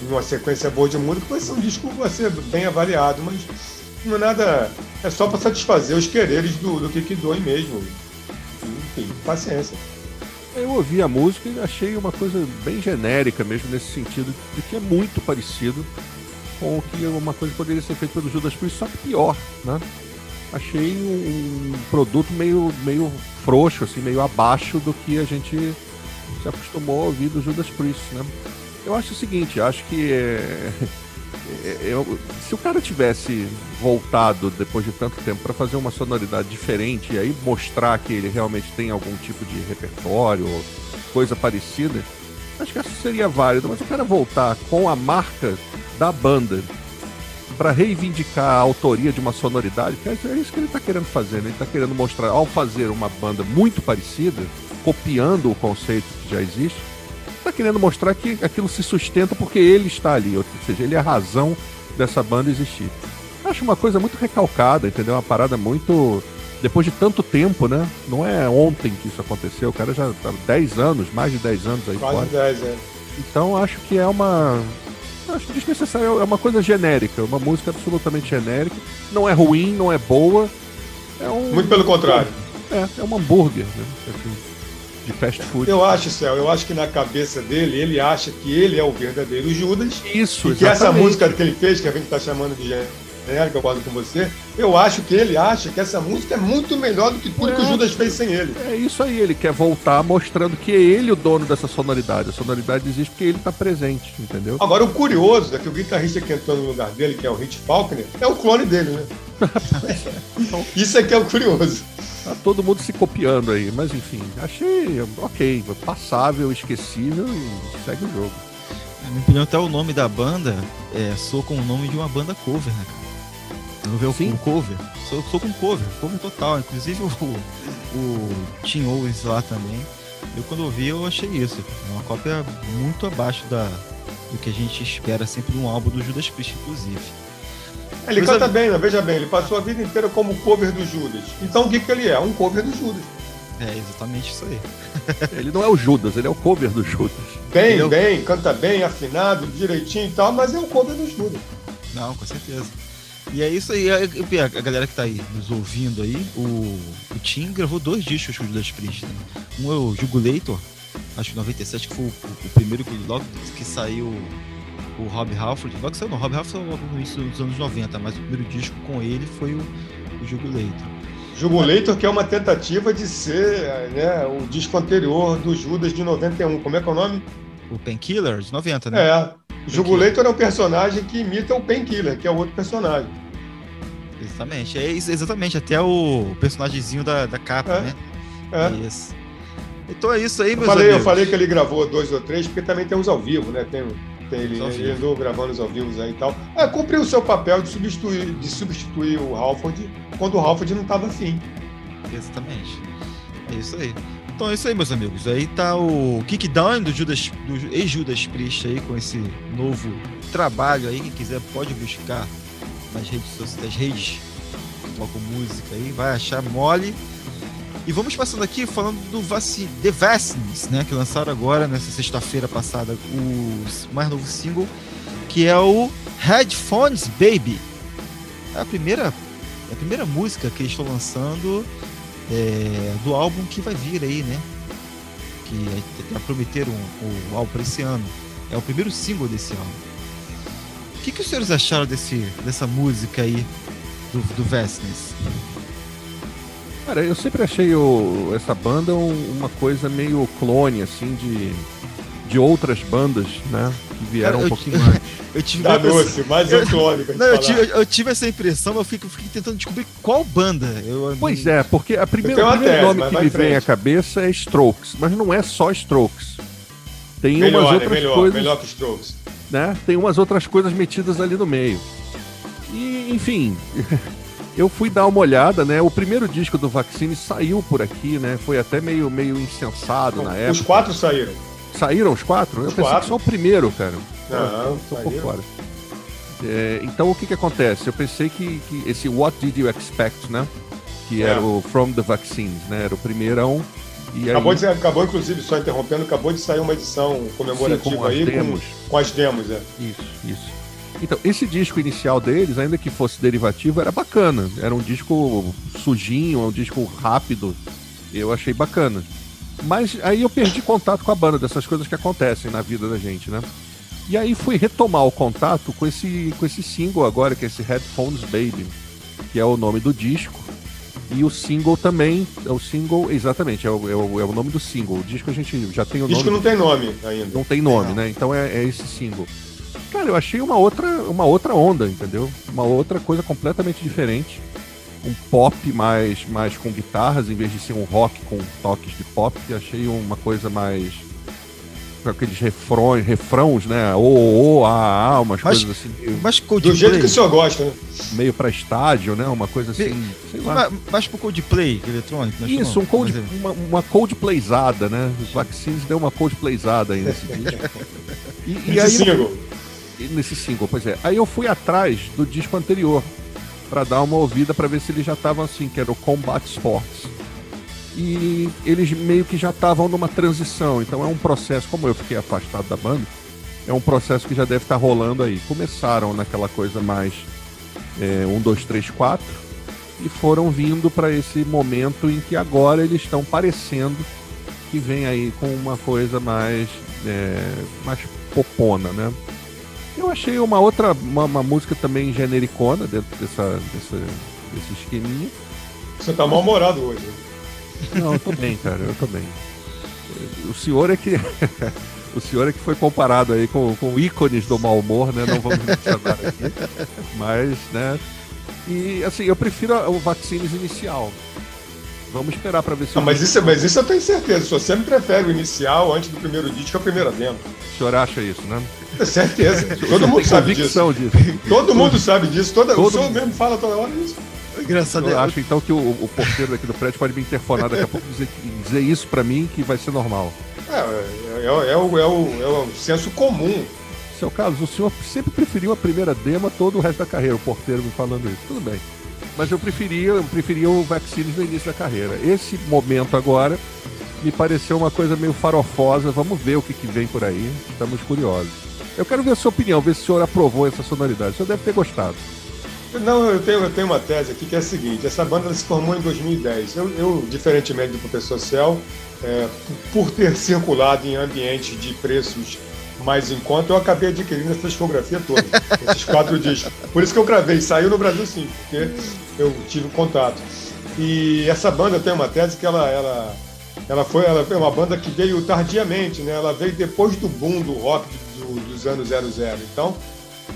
uma sequência boa de música, vai ser um disco vai ser bem avaliado, mas não é nada. É só para satisfazer os quereres do, do que doem mesmo. Enfim, paciência. Eu ouvi a música e achei uma coisa bem genérica mesmo, nesse sentido, de que é muito parecido com o que uma coisa poderia ser feita pelo Judas Priest, só que pior, né? achei um, produto meio, meio frouxo, assim, meio abaixo do que a gente se acostumou a ouvir do Judas Priest, né? Eu acho o seguinte, acho que é, eu, se o cara tivesse voltado depois de tanto tempo para fazer uma sonoridade diferente e aí mostrar que ele realmente tem algum tipo de repertório ou coisa parecida, acho que isso seria válido. Mas o cara voltar com a marca da banda para reivindicar a autoria de uma sonoridade, é isso que ele está querendo fazer, né? Ele está querendo mostrar, ao fazer uma banda muito parecida, copiando o conceito que já existe, está querendo mostrar que aquilo se sustenta porque ele está ali, ou seja, ele é a razão dessa banda existir. Acho uma coisa muito recalcada, entendeu? Uma parada muito. Depois de tanto tempo, né? Não é ontem que isso aconteceu, o cara já tá 10 anos, mais de 10 anos aí Quase fora. 10, é. Então acho que é uma acho desnecessário. É uma coisa genérica, uma música absolutamente genérica. Não é ruim, não é boa. É um... Muito pelo contrário. É, é um hambúrguer, né? Assim. De fast food. Eu acho, Céu, eu acho que na cabeça dele, ele acha que ele é o verdadeiro Judas. Isso, e que essa música que ele fez, que a gente está chamando de genérica, eu concordo com você, eu acho que ele acha que essa música é muito melhor do que tudo é, que o Judas fez sem ele. É isso aí, ele quer voltar mostrando que é ele o dono dessa sonoridade. A sonoridade existe porque ele está presente, entendeu? Agora, o curioso é que o guitarrista que entrou no lugar dele, que é o Rich Faulkner, é o clone dele, né? isso é que é o curioso. Tá todo mundo se copiando aí, mas enfim, achei ok, passável, esquecível e segue o jogo. Na minha opinião, até o nome da banda é, sou com o nome de uma banda cover, né, cara? Não vê o cover? Sou, sou com cover, cover total. Inclusive o, o Tim Owens lá também. Eu quando ouvi eu achei isso. Uma cópia muito abaixo da, do que a gente espera sempre num álbum do Judas Priest, inclusive. Ele Mas canta a... bem, né? veja bem, ele passou a vida inteira como cover do Judas. Então o que, que ele é? Um cover do Judas. É exatamente isso aí. ele não é o Judas, ele é o cover do Judas. Bem, é bem, canta bem, afinado, direitinho e tal, mas é o cover do Judas. Não, com certeza. E é isso aí, a, a galera que tá aí nos ouvindo aí, o, o Tim gravou dois discos com o Judas Priest. Né? Um é o Jugulator, acho que 97, que foi o, o primeiro que, logo que saiu o Rob Halford. Logo que saiu, não, Rob Halford logo no início dos anos 90, mas o primeiro disco com ele foi o, o Jugulator. Jugulator, que é uma tentativa de ser né, o disco anterior do Judas de 91. Como é que é o nome? O Painkiller, de 90, né? É. Jugulator é um personagem que imita o Painkiller, que é outro personagem. Exatamente, é exatamente, até o personagemzinho da, da capa, é. né? É. Isso. Então é isso aí, meus eu falei, amigos. Eu falei que ele gravou dois ou três, porque também tem uns ao vivo, né? Tem tem, ele, ele andou gravando os ao vivo aí e tal. É, cumpriu o seu papel de substituir, de substituir o Halford quando o Halford não estava afim. Exatamente. É isso aí. Então é isso aí, meus amigos. Aí tá o Kickdown do Judas, do ex-Judas Priest aí, com esse novo trabalho aí. Quem quiser pode buscar nas redes sociais, nas redes tocam música aí, vai achar mole. E vamos passando aqui falando do Vaci The Vaccines, né? Que lançaram agora, nessa sexta-feira passada, o mais novo single, que é o Headphones Baby. É a primeira, é a primeira música que eles estão lançando é, do álbum que vai vir aí, né? Que já prometeram o, álbum para esse ano. É o primeiro single desse álbum. O que, que os senhores acharam desse, dessa música aí do, do? Cara, eu sempre achei o, essa banda uma coisa meio clone, assim, de, de outras bandas, né? Que vieram Cara, um pouquinho mais. Eu tive da doce, mais um clone. Não, eu tive, eu tive, essa impressão, mas eu fiquei, fiquei, tentando descobrir qual banda. Eu, pois é, porque a primeira, o primeiro tese, nome que me vem à cabeça é Strokes, mas não é só Strokes. Tem melhor, umas outras é melhor, coisas. Melhor que Strokes. Né? Tem umas outras coisas metidas ali no meio. E, enfim. eu fui dar uma olhada, né? O primeiro disco do Vaccine saiu por aqui, né? Foi até meio, meio insensado na época. Os quatro saíram. Saíram os quatro? Os eu pensei que só o primeiro, cara. Não, tô por fora. É, então o que que acontece? Eu pensei que, que, esse What Did You Expect, né? Que é. era o From the Vaccines, né? Era o primeirão. E acabou, aí... de, acabou, inclusive, só interrompendo, acabou de sair uma edição comemorativa Sim, com aí com, com, as demos, é. Isso, isso. Então, esse disco inicial deles, ainda que fosse derivativo, era bacana. Era um disco sujinho, um disco rápido. Eu achei bacana. Mas aí eu perdi contato com a banda, dessas coisas que acontecem na vida da gente, né? E aí fui retomar o contato com esse, com esse single agora, que é esse Headphones Baby, que é o nome do disco. E o single também, é o single, exatamente, é o, é o, é o nome do single. O disco a gente já tem o nome. O disco não tem nome ainda. Não tem nome, né? Então é, é esse single. Cara, eu achei uma outra, uma outra onda, entendeu? Uma outra coisa completamente diferente. Um pop mais, mais com guitarras, em vez de ser um rock com toques de pop. Achei uma coisa mais. Com aqueles refrões, refrãos, né? O, o, a, a, umas mas, coisas assim. Meio, mas Do jeito que o senhor gosta, né? Meio pra estádio, né? Uma coisa assim. sei lá. Mais pro Coldplay eletrônico, né? Isso, um cold, uma, uma Coldplayzada, né? Os Vaccines deu uma Coldplayzada aí nesse vídeo. E, e aí, single nesse single, pois é. Aí eu fui atrás do disco anterior para dar uma ouvida para ver se eles já estavam assim, que era o Combat Sports. E eles meio que já estavam numa transição, então é um processo, como eu fiquei afastado da banda, é um processo que já deve estar tá rolando aí. Começaram naquela coisa mais é, um, dois, três, quatro, e foram vindo para esse momento em que agora eles estão parecendo que vem aí com uma coisa mais, é, mais popona, né? Eu achei uma outra, uma, uma música também genericona dentro dessa, dessa, desse esqueminha. Você tá mal-humorado hoje. Não, eu tô bem, cara, eu tô bem. O senhor é que. o senhor é que foi comparado aí com, com ícones do mau humor, né? Não vamos mencionar aqui. Mas, né? E assim, eu prefiro o Vaccines inicial. Vamos esperar para ver se. Ah, mas, isso, mas isso eu tenho certeza. Se você me prefere o inicial antes do primeiro disco, é o primeiro demo. O senhor acha isso, né? É certeza. Todo mundo sabe disso. disso. Todo mundo sabe disso. Toda, Todo o senhor mesmo fala toda hora isso. Engraçado. Eu acho então que o, o porteiro daqui do prédio pode me interfonar daqui a pouco dizer, dizer isso para mim que vai ser normal. É, é, é, é, o, é, o, é o senso comum. Seu Carlos, o senhor sempre preferiu a primeira demo a todo o resto da carreira, o porteiro me falando isso. Tudo bem. Mas eu preferia, eu preferia o Vaccines no início da carreira. Esse momento agora me pareceu uma coisa meio farofosa. Vamos ver o que, que vem por aí. Estamos curiosos. Eu quero ver a sua opinião, ver se o senhor aprovou essa sonoridade. O senhor deve ter gostado. Não, eu tenho, eu tenho uma tese aqui que é a seguinte: essa banda se formou em 2010. Eu, eu diferentemente do professor Cel, é, por ter circulado em ambientes de preços mais em conta, eu acabei adquirindo essa discografia toda, esses quatro discos. Por isso que eu gravei, saiu no Brasil sim, porque eu tive contato. E essa banda tem uma tese que ela, ela, ela foi ela é uma banda que veio tardiamente, né? Ela veio depois do boom do rock do, dos anos 00. Então,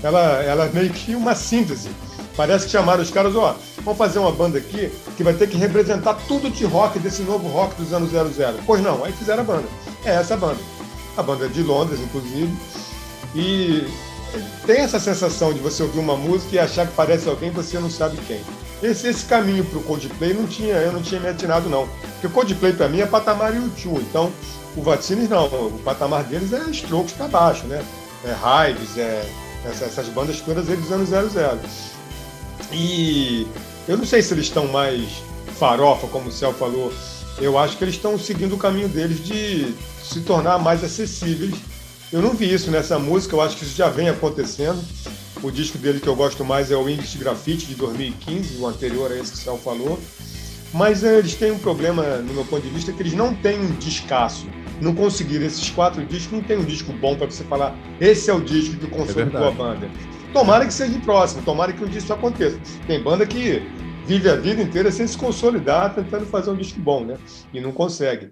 ela, ela meio que uma síntese. Parece que chamaram os caras, ó, vamos fazer uma banda aqui que vai ter que representar tudo de rock desse novo rock dos anos 00. Pois não, aí fizeram a banda. É essa banda a banda é de Londres, inclusive, e tem essa sensação de você ouvir uma música e achar que parece alguém você não sabe quem. Esse, esse caminho para o Coldplay não tinha, eu não tinha me atinado não, porque o Coldplay para mim é patamar YouTube, então o Vaticines não, o patamar deles é Strokes para baixo, né? É Hives, é essas, essas bandas todas eles anos 00. E eu não sei se eles estão mais farofa, como o Céu falou, eu acho que eles estão seguindo o caminho deles de se tornar mais acessíveis. Eu não vi isso nessa música, eu acho que isso já vem acontecendo. O disco dele que eu gosto mais é o English Graffiti de 2015, o anterior a esse que o Céu falou. Mas é, eles têm um problema, no meu ponto de vista, que eles não têm um descasso. Não conseguiram esses quatro discos, não tem um disco bom para você falar, esse é o disco que consolidou é a banda. Tomara que seja próximo, tomara que um dia isso aconteça. Tem banda que vive a vida inteira sem se consolidar, tentando fazer um disco bom, né? E não consegue.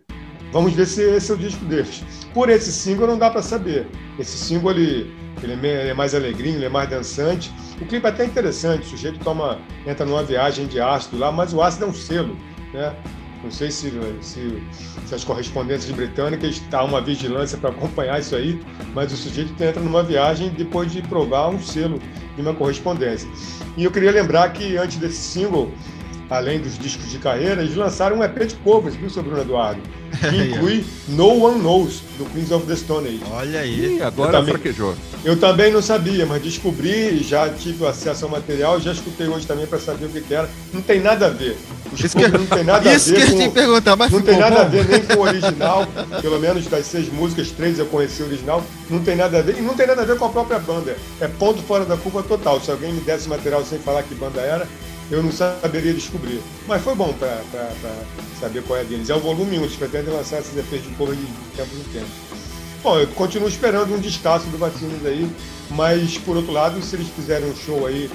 Vamos ver se esse é o disco deles. Por esse single não dá para saber. Esse single ele, ele é mais alegrinho, ele é mais dançante. O clipe é até interessante, o sujeito toma, entra numa viagem de ácido lá, mas o ácido é um selo, né? Não sei se, se, se as correspondências britânicas estão uma vigilância para acompanhar isso aí, mas o sujeito entra numa viagem depois de provar um selo de uma correspondência. E eu queria lembrar que antes desse single, além dos discos de carreira, eles lançaram um EP de covers, viu, seu Bruno Eduardo? Que inclui No One Knows, do Queens of the Stone Age. Olha aí. Ih, agora eu também, fraquejou. Eu também não sabia, mas descobri, já tive acesso ao material, já escutei hoje também para saber o que, que, era. Não tem nada a ver. Os isso que, não tem nada isso a ver que com, perguntar, mas Não tem nada bom. a ver nem com o original, pelo menos das seis músicas, três eu conheci o original, não tem nada a ver, e não tem nada a ver com a própria banda. É ponto fora da curva total. Se alguém me desse material sem falar que banda era, eu não saberia descobrir. Mas foi bom para saber qual é deles. É o volume 1, eles pretendem lançar esses EPs de cover de tempo em tempo. Bom, eu continuo esperando um descasso do Vacinos aí, mas por outro lado, se eles fizerem um show aí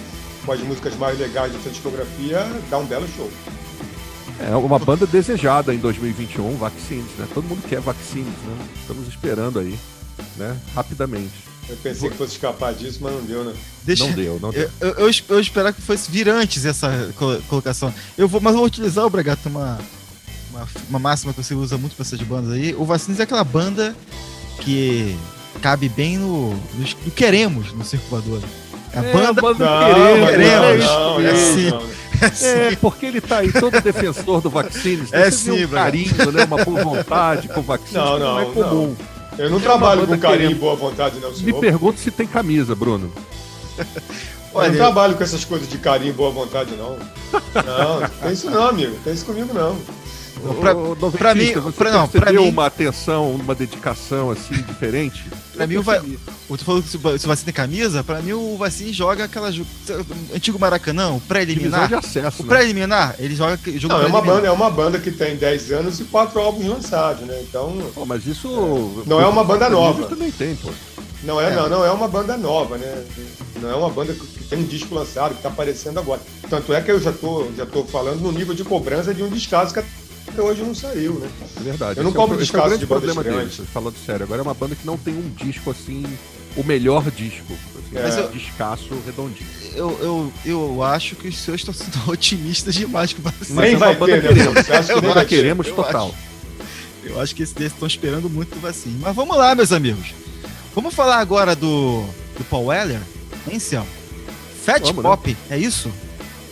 com as músicas mais legais dessa discografia, dá um belo show. É uma banda desejada em 2021, Vaccines, né? Todo mundo quer Vaccines, né? Estamos esperando aí, né? Rapidamente. Eu pensei que fosse escapar disso, mas não deu, né? Deixa... Não deu, não deu. Eu, eu, eu, esperava que fosse vir antes essa colocação. Eu vou, mas eu vou utilizar o Bragato, uma, uma, uma, máxima que você usa muito para essas bandas aí. O Vacinis é aquela banda que cabe bem no, no, no Queremos, no Circulador. É a é, banda, banda não, queremos, queremos. Não, é, assim, é, assim. é, porque ele tá aí todo defensor do Vaccines. É sim, um carinho, né, uma boa vontade com o Vaccines, não, não, não é comum. Não. Eu não trabalho com carinho e boa vontade, não, senhor. Me pergunto se tem camisa, Bruno. Olha, eu não trabalho com essas coisas de carinho e boa vontade, não. Não, tem isso não, amigo. Tem isso comigo, não. Pra- mim- pra- não, pra mim- uma atenção, uma dedicação assim diferente? Pra mim, o Va- O tu falou que se o Vacina tem camisa, pra mim o Vacina joga aquela. Antigo Maracanã, o pré-eliminar. O né? pré-eliminar, ele joga jogo Não, é uma banda, é uma banda que tem 10 anos e quatro álbuns lançados, né? Então, Pô, mas isso. Não é uma banda nova. também tem, pô. não é, É. Não, não é uma banda nova, né? Não é uma banda que que tem um disco lançado, que tá aparecendo agora. Tanto é que eu já tô, já tô falando no nível de cobrança de um descaso que até hoje não saiu, né? É verdade. Eu não Esse é o- compro esse é o grande bandas problema deles, falando sério. Agora é uma banda que não tem um disco assim, o melhor disco. Assim, Mas é um descasso redondinho. Eu, eu, eu acho que os senhores estão sendo otimistas demais com o. Mas nem é vai banda ter, né? queremos. Você acha que queremos eu total. Eu acho que esse desses estão esperando muito do Vacina. Mas vamos lá, meus amigos. Vamos falar agora do, do Paul Weller, hein, Céu? Fat Vamos, né? Pop, é isso?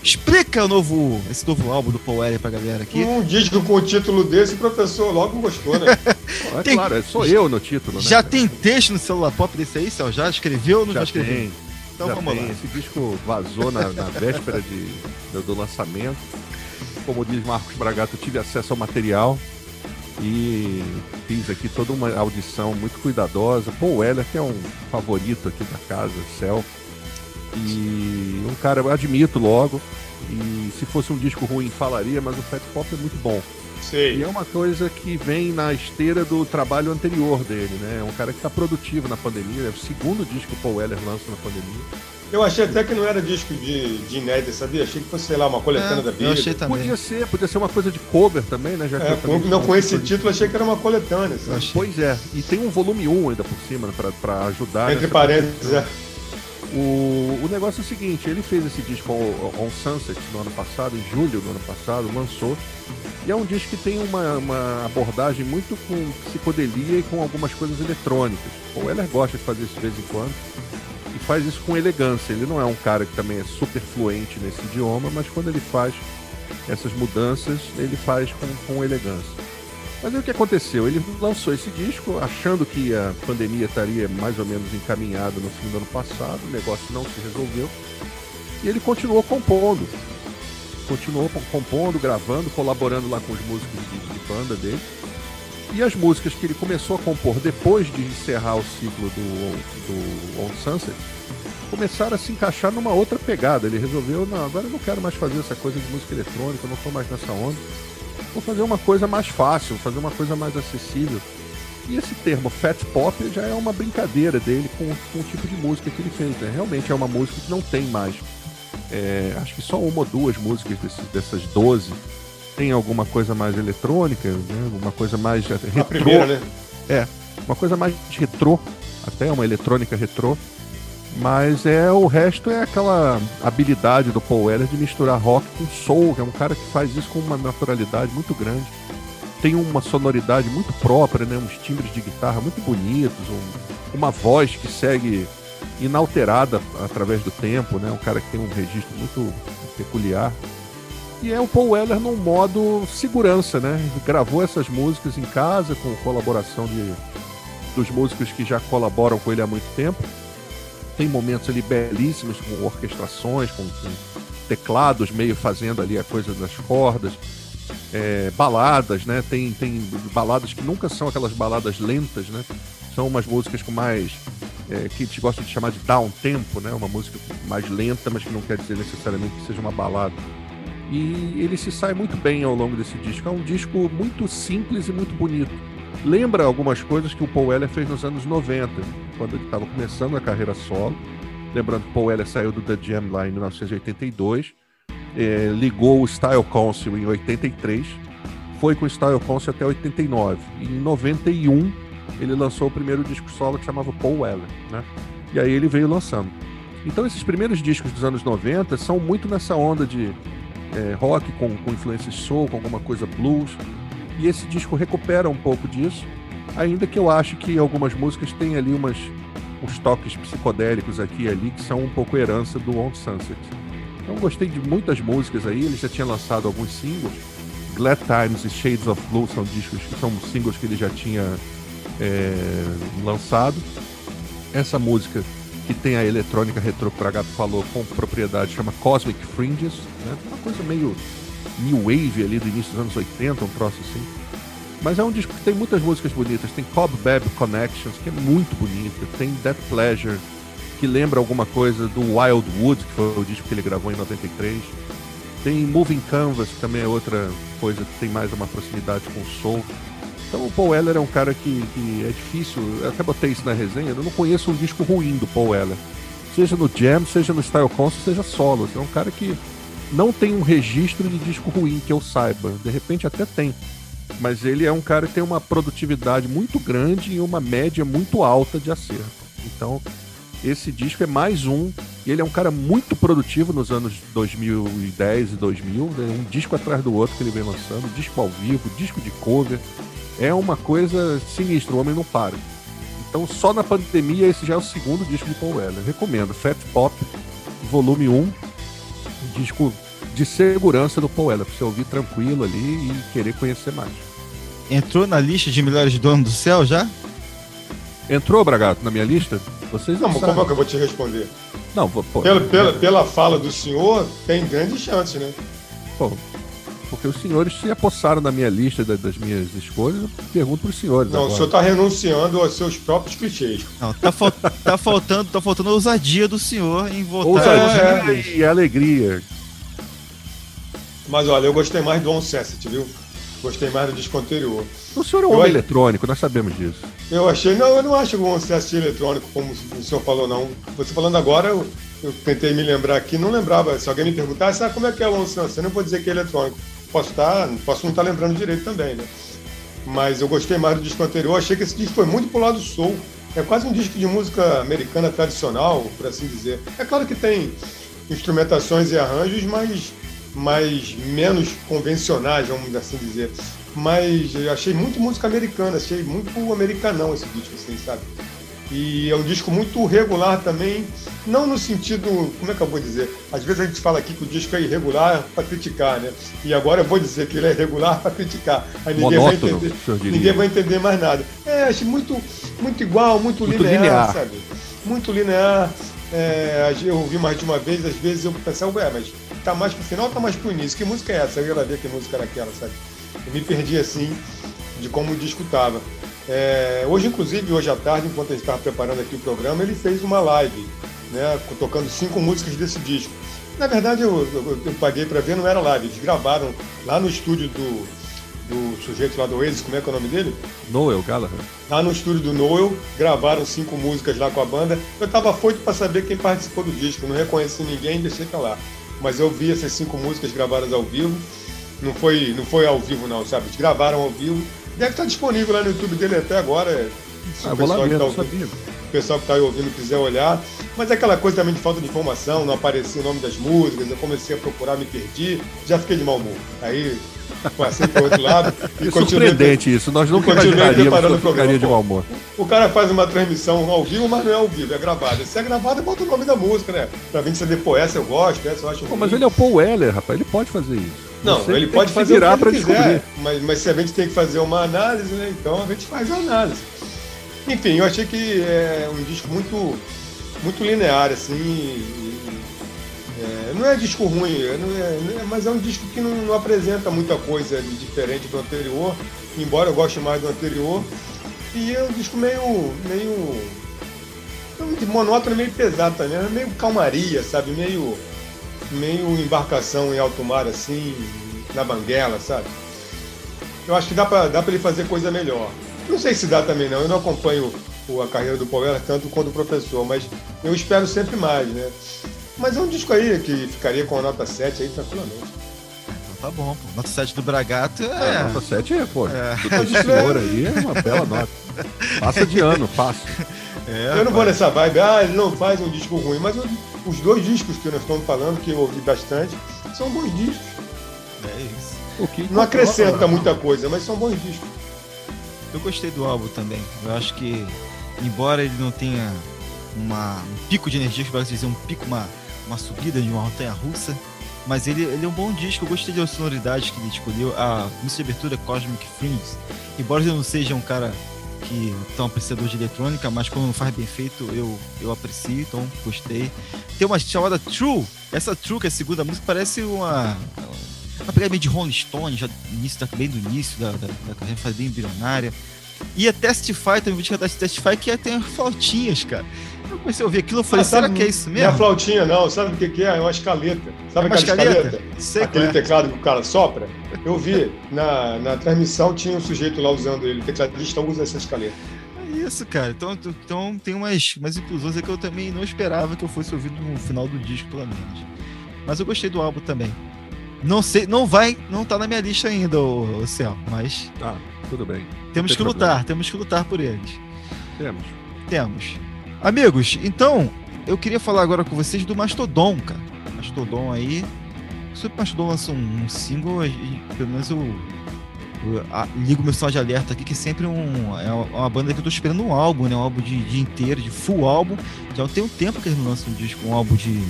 Explica o novo, esse novo álbum do Paul Weller pra galera aqui. Um disco com o título desse, o professor logo gostou, né? É Tem- claro, é só eu no título, né? Já tem texto no celular pop desse aí, Céu? Já escreveu ou não já, Já escreveu? tem. Então já vamos tem. lá. Esse disco vazou na, na véspera de, do, do lançamento. Como diz Marcos Bragato, eu tive acesso ao material e fiz aqui toda uma audição muito cuidadosa. Paul Weller, que é um favorito aqui da casa, Céu. E um cara, eu admito logo. E se fosse um disco ruim, falaria, mas o Fat Pop é muito bom. E Sei. é uma coisa que vem na esteira do trabalho anterior dele, né? É um cara que está produtivo na pandemia. É o segundo disco que o Paul Weller lança na pandemia. Eu achei até que não era disco de, de inédita, sabia? Achei que fosse, sei lá, uma coletânea É, da eu Bíblia. achei também. Podia ser, podia ser uma coisa de cover também, né? Já que É, eu com- não, com esse de- título achei que era uma coletânea. Eu sabe? Pois é, e tem um volume 1 ainda por cima, né, pra, pra ajudar. Entre parênteses, produção. é. O, o negócio é o seguinte, ele fez esse disco On, On Sunset no ano passado, em julho do ano passado, lançou. E é um disco que tem uma, uma abordagem muito com psicodelia e com algumas coisas eletrônicas. O Weller gosta de fazer isso de vez em quando. E faz isso com elegância. Ele não é um cara que também é super fluente nesse idioma, mas quando ele faz essas mudanças, ele faz com, com elegância. Mas aí o que aconteceu? Ele lançou esse disco achando que a pandemia estaria mais ou menos encaminhada no fim do ano passado, o negócio não se resolveu. E ele continuou compondo. Continuou co- compondo, gravando, colaborando lá com os músicos de, de banda dele. E as músicas que ele começou a compor depois de encerrar o ciclo do, do On Sunset começaram a se encaixar numa outra pegada. Ele resolveu, não, agora eu não quero mais fazer essa coisa de música eletrônica, eu não estou mais nessa onda. Vou fazer uma coisa mais fácil, fazer uma coisa mais acessível. E esse termo Fat Pop já é uma brincadeira dele com, com o tipo de música que ele fez. Né? Realmente é uma música que não tem mais. é, acho que só uma ou duas músicas desses, dessas 12 tem alguma coisa mais eletrônica, né? uma coisa mais retrô, primeira, né? uma coisa mais retrô, até uma eletrônica retrô. Mas é o resto é aquela habilidade do Paul Weller de misturar rock com soul, que é um cara que faz isso com uma naturalidade muito grande. Tem uma sonoridade muito própria, né? uns timbres de guitarra muito bonitos, um- uma voz que segue inalterada através do tempo, né? um cara que tem um registro muito peculiar. E é o Paul Weller num modo segurança, né? Ele gravou essas músicas em casa com colaboração de, dos músicos que já colaboram com ele há muito tempo. Tem momentos ali belíssimos com orquestrações, com, com teclados meio fazendo ali a coisa das cordas. É, baladas, né? Tem, tem baladas que nunca são aquelas baladas lentas, né? São umas músicas com mais. é, que a gente gosta de chamar de down tempo, né? Uma música mais lenta, mas que não quer dizer necessariamente que seja uma balada. E ele se sai muito bem ao longo desse disco. É um disco muito simples e muito bonito. Lembra algumas coisas que o Paul Weller fez nos anos 90, quando ele estava começando a carreira solo. Lembrando que Paul Weller saiu do The Jam lá em 1982, eh, ligou o Style Council em 83, foi com o Style Council até 89. E em 91 ele lançou o primeiro disco solo que chamava Paul Weller, né? E aí ele veio lançando. Então esses primeiros discos dos anos 90 são muito nessa onda de eh, rock com, com influências soul, com alguma coisa blues. E esse disco recupera um pouco disso, ainda que eu acho que algumas músicas têm ali umas, uns toques psicodélicos aqui e ali que são um pouco herança do On Sunset. Então gostei de muitas músicas aí, ele já tinha lançado alguns singles. Glad Times e Shades of Blue são discos que são singles que ele já tinha é, lançado. Essa música que tem a eletrônica retrô que o falou com propriedade chama Cosmic Fringes, né? uma coisa meio new wave ali do início dos anos 80, um troço assim. Mas é um disco que tem muitas músicas bonitas. Tem Cobweb Connections, que é muito bonita. Tem Death Pleasure, que lembra alguma coisa do Wild Wood, que foi o disco que ele gravou em 93. Tem Moving Canvas, que também é outra coisa que tem mais uma proximidade com o soul. Então o Paul Weller é um cara que, que é difícil, eu até botei isso na resenha, eu não conheço um disco ruim do Paul Weller. Seja no Jam, seja no Style Concert, seja solo. É um cara que não tem um registro de disco ruim que eu saiba. De repente até tem. Mas ele é um cara que tem uma produtividade muito grande e uma média muito alta de acerto. Então, esse disco é mais um. Ele é um cara muito produtivo nos anos 2010 e 2000. Né? Um disco atrás do outro que ele vem lançando. Disco ao vivo, disco de cover é uma coisa sinistra, o homem não para. Então, só na pandemia, esse já é o segundo disco de Paul Weller. Recomendo, Fat Pop, volume 1, um disco de segurança do Paul Weller, pra você ouvir tranquilo ali e querer conhecer mais. Entrou na lista de melhores donos do céu já? Entrou, Bragato, na minha lista? Vocês não, não como é que eu vou te responder? Não, pô, pela, pela, pela fala do senhor, tem grandes chances, né? Pô, porque os senhores se apossaram na minha lista das minhas escolhas, eu pergunto para os senhores. Não, agora. o senhor está renunciando aos seus próprios clichês. Não, tá, fal tá, faltando, tá faltando a ousadia do senhor em votar. Ousadia é, e alegria. Mas olha, eu gostei mais do On viu? Gostei mais do disco anterior. O senhor é um homem eletrônico, nós sabemos disso. Eu achei, não, eu não acho o On eletrônico, como o senhor falou, não. Você falando agora, eu, eu tentei me lembrar aqui, não lembrava. Se alguém me perguntasse, ah, como é que é o On eu não vou dizer que é eletrônico posso, estar, posso não estar lembrando direito também, né? Mas eu gostei mais do disco anterior, achei que esse disco foi muito pro lado soul. É quase um disco de música americana tradicional, por assim dizer. É claro que tem instrumentações e arranjos, mas, mas menos convencionais, vamos assim dizer. Mas eu achei muito música americana, achei muito americanão esse disco, assim, sabe? E é um disco muito regular também, não no sentido, como é que eu vou dizer? Às vezes a gente fala aqui que o disco é irregular para criticar, né? E agora eu vou dizer que ele é regular para criticar. Aí ninguém Monótono, vai entender, ninguém vai entender mais nada. É, acho muito, muito igual, muito, muito linear, linear, sabe? Muito linear. É, eu ouvi mais de uma vez, às vezes eu pensava, ué, mas tá mais pro final ou tá mais pro início? Que música é essa? Eu ia lá ver que música era aquela, sabe? Eu me perdi assim de como o disco tava. É, hoje, inclusive, hoje à tarde, enquanto gente estava preparando aqui o programa, ele fez uma live, né, tocando cinco músicas desse disco. Na verdade, eu, eu, eu paguei para ver, não era live, eles gravaram lá no estúdio do, do sujeito lá do Oasis, como é que é o nome dele? Noel Gallagher. Lá no estúdio do Noel, gravaram cinco músicas lá com a banda. Eu estava foito para saber quem participou do disco, não reconheci ninguém, deixei pra lá. Mas eu vi essas cinco músicas gravadas ao vivo. Não foi, não foi ao vivo não, sabe? Eles gravaram ao vivo Deve estar disponível lá no YouTube dele até agora. Se ah, o pessoal, que tá ouvindo, o pessoal que está ouvindo quiser olhar. Mas é aquela coisa também de falta de informação, não aparecia o nome das músicas, eu comecei a procurar, me perdi, já fiquei de mau humor. Aí passei para o outro lado. e é surpreendente isso, nós nunca imaginaríamos que ficaria de mau humor. O cara faz uma transmissão ao vivo, mas não é ao vivo, é gravada. Se é gravada, bota o nome da música, né? Pra vir saber, pô, essa eu gosto, essa eu acho Pô, Mas ele é o Paul Weller, rapaz, ele pode fazer isso. Não, Você ele pode fazer virar para descobrir. Mas, mas se a gente tem que fazer uma análise, né? Então a gente faz a análise. Enfim, eu achei que é um disco muito, muito linear, assim. É, não é disco ruim, é, não é, mas é um disco que não, não, apresenta muita coisa diferente do anterior, embora eu goste mais do anterior. E é um disco meio. meio. monótono, meio pesado também, meio calmaria, sabe? Meio meio embarcação em alto mar, assim, na banguela, sabe? Eu acho que dá pra, dá ele fazer coisa melhor. Não sei se dá também não, eu não acompanho a carreira do Power tanto quanto o professor, mas eu espero sempre mais, né? Mas é um disco aí que ficaria com a nota 7 aí tranquilamente. Então tá bom, pô. Nota 7 do Bragato é. é nota 7 é, pô. É. senhor aí é uma bela nota. Passa de ano, fácil. É, eu não vou nessa vibe, ah, ele não faz um disco ruim, mas eu os dois discos que nós estamos falando, que eu ouvi bastante, são bons discos. É isso. O que não acrescenta muita coisa, mas são bons discos. Eu gostei do álbum também. Eu acho que, embora ele não tenha uma, um pico de energia, que vai dizer um pico, uma, uma subida de uma montanha russa, mas ele, ele é um bom disco. Eu gostei da sonoridade que ele escolheu. A música de abertura Cosmic Fringe. Embora eu não seja um cara que tão apreciador de eletrônica, mas quando faz bem feito, eu, eu aprecio, então gostei. Tem uma chamada True. Essa True, que é a segunda música, parece uma. uma pegada meio de Rolling Stone, já início, da, bem do início da, da, da carreira, faz bem bilionária. E a Testify, também vou te cantar Testify, que é, tem flautinhas, cara. Eu comecei a ouvir aquilo e falei, ah, será que é isso mesmo? Não é flautinha, não. Sabe o que, que é? É uma escaleta. Sabe é aquela escaleta? escaleta? Sei Aquele é. teclado que o cara sopra? Eu vi, na, na transmissão tinha um sujeito lá usando ele. O tecladista usa essa escaleta. É isso, cara. Então, então tem umas, umas inclusões que eu também não esperava que eu fosse ouvir no final do disco, pelo menos. Mas eu gostei do álbum também. Não sei, não vai, não tá na minha lista ainda, o, o Céu, mas. Tá, tudo bem. Temos que problema. lutar, temos que lutar por eles. Temos. Temos. Amigos, então, eu queria falar agora com vocês do Mastodon, cara. Mastodon aí. Se o Mastodon lança um, um single, e, pelo menos eu, eu a, ligo meu sinal de alerta aqui, que sempre um, é uma banda que eu tô esperando um álbum, né? Um álbum de dia inteiro, de full álbum. Já tem um tempo que eles não lançam um disco, um álbum de.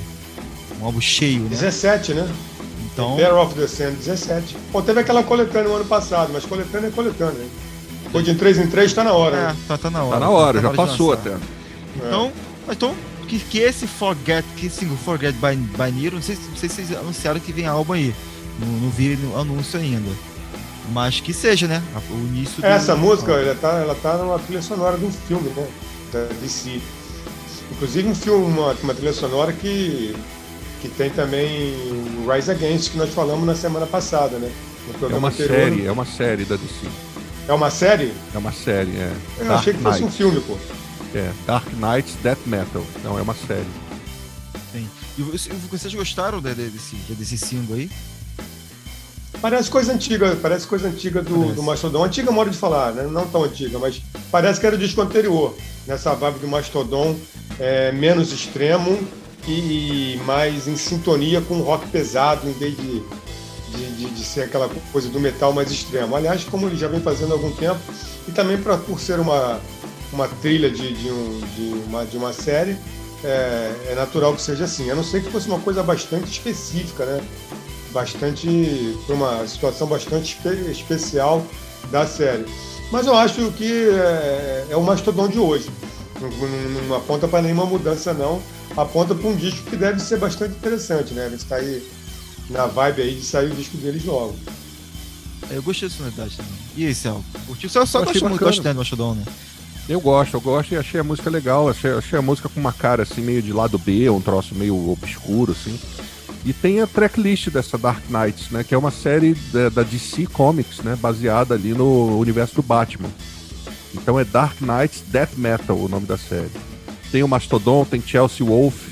um álbum cheio, né? 17, né? Então... Bear of the Sand, 17. Pô, teve aquela coletânea no ano passado, mas coletânea é coletânea, né? Foi de 3 em 3, tá na hora. É, né? tá, tá na hora. Tá na hora, tá já passou até. Então, é. então que, que esse Forget, que single Forget by, by Nero, não sei, não sei se vocês anunciaram que vem álbum aí. Não, não vi no anúncio ainda. Mas que seja, né? O início do... Essa música, ela tá, ela tá numa trilha sonora de um filme, né? Da DC. Inclusive um filme, uma, uma trilha sonora que que tem também o Rise Against, que nós falamos na semana passada, né? é uma anterior. série, é uma série da DC. É uma série? É uma série, é. Eu Dark achei que fosse um filme, pô. É, Dark Knights Death Metal. Não, é uma série. Sim. E vocês gostaram desse, desse single aí? Parece coisa antiga, parece coisa antiga do, parece. do Mastodon. Antiga modo de falar, né? Não tão antiga, mas parece que era o disco anterior. Nessa vibe do Mastodon, é, menos extremo e mais em sintonia com o rock pesado, em vez de, de, de, de, ser aquela coisa do metal mais extremo. Aliás, como ele já vem fazendo há algum tempo, e também pra, por ser uma, uma trilha de, de, um, de, uma, de uma série, é, é, natural que seja assim. A não ser que fosse uma coisa bastante específica, né? Bastante. para uma situação bastante espe especial da série. Mas eu acho que é, é o mastodon de hoje. Não, não aponta para nenhuma mudança, não aponta para um disco que deve ser bastante interessante, né? A gente está aí na vibe aí de sair o disco deles logo. Eu gostei dessa novidade também. E aí, Céu? Curtiu? Você só gosta muito gosta do Mastodon, né? Eu gosto, eu gosto e achei a música legal. Achei, achei a música com uma cara assim, meio de lado B, um troço meio obscuro, assim. E tem a tracklist dessa Dark Knights, né? Que é uma série da, da DC Comics, né? Baseada ali no universo do Batman. Então é Dark Knights Death Metal o nome da série tem o Mastodon, tem Chelsea Wolf,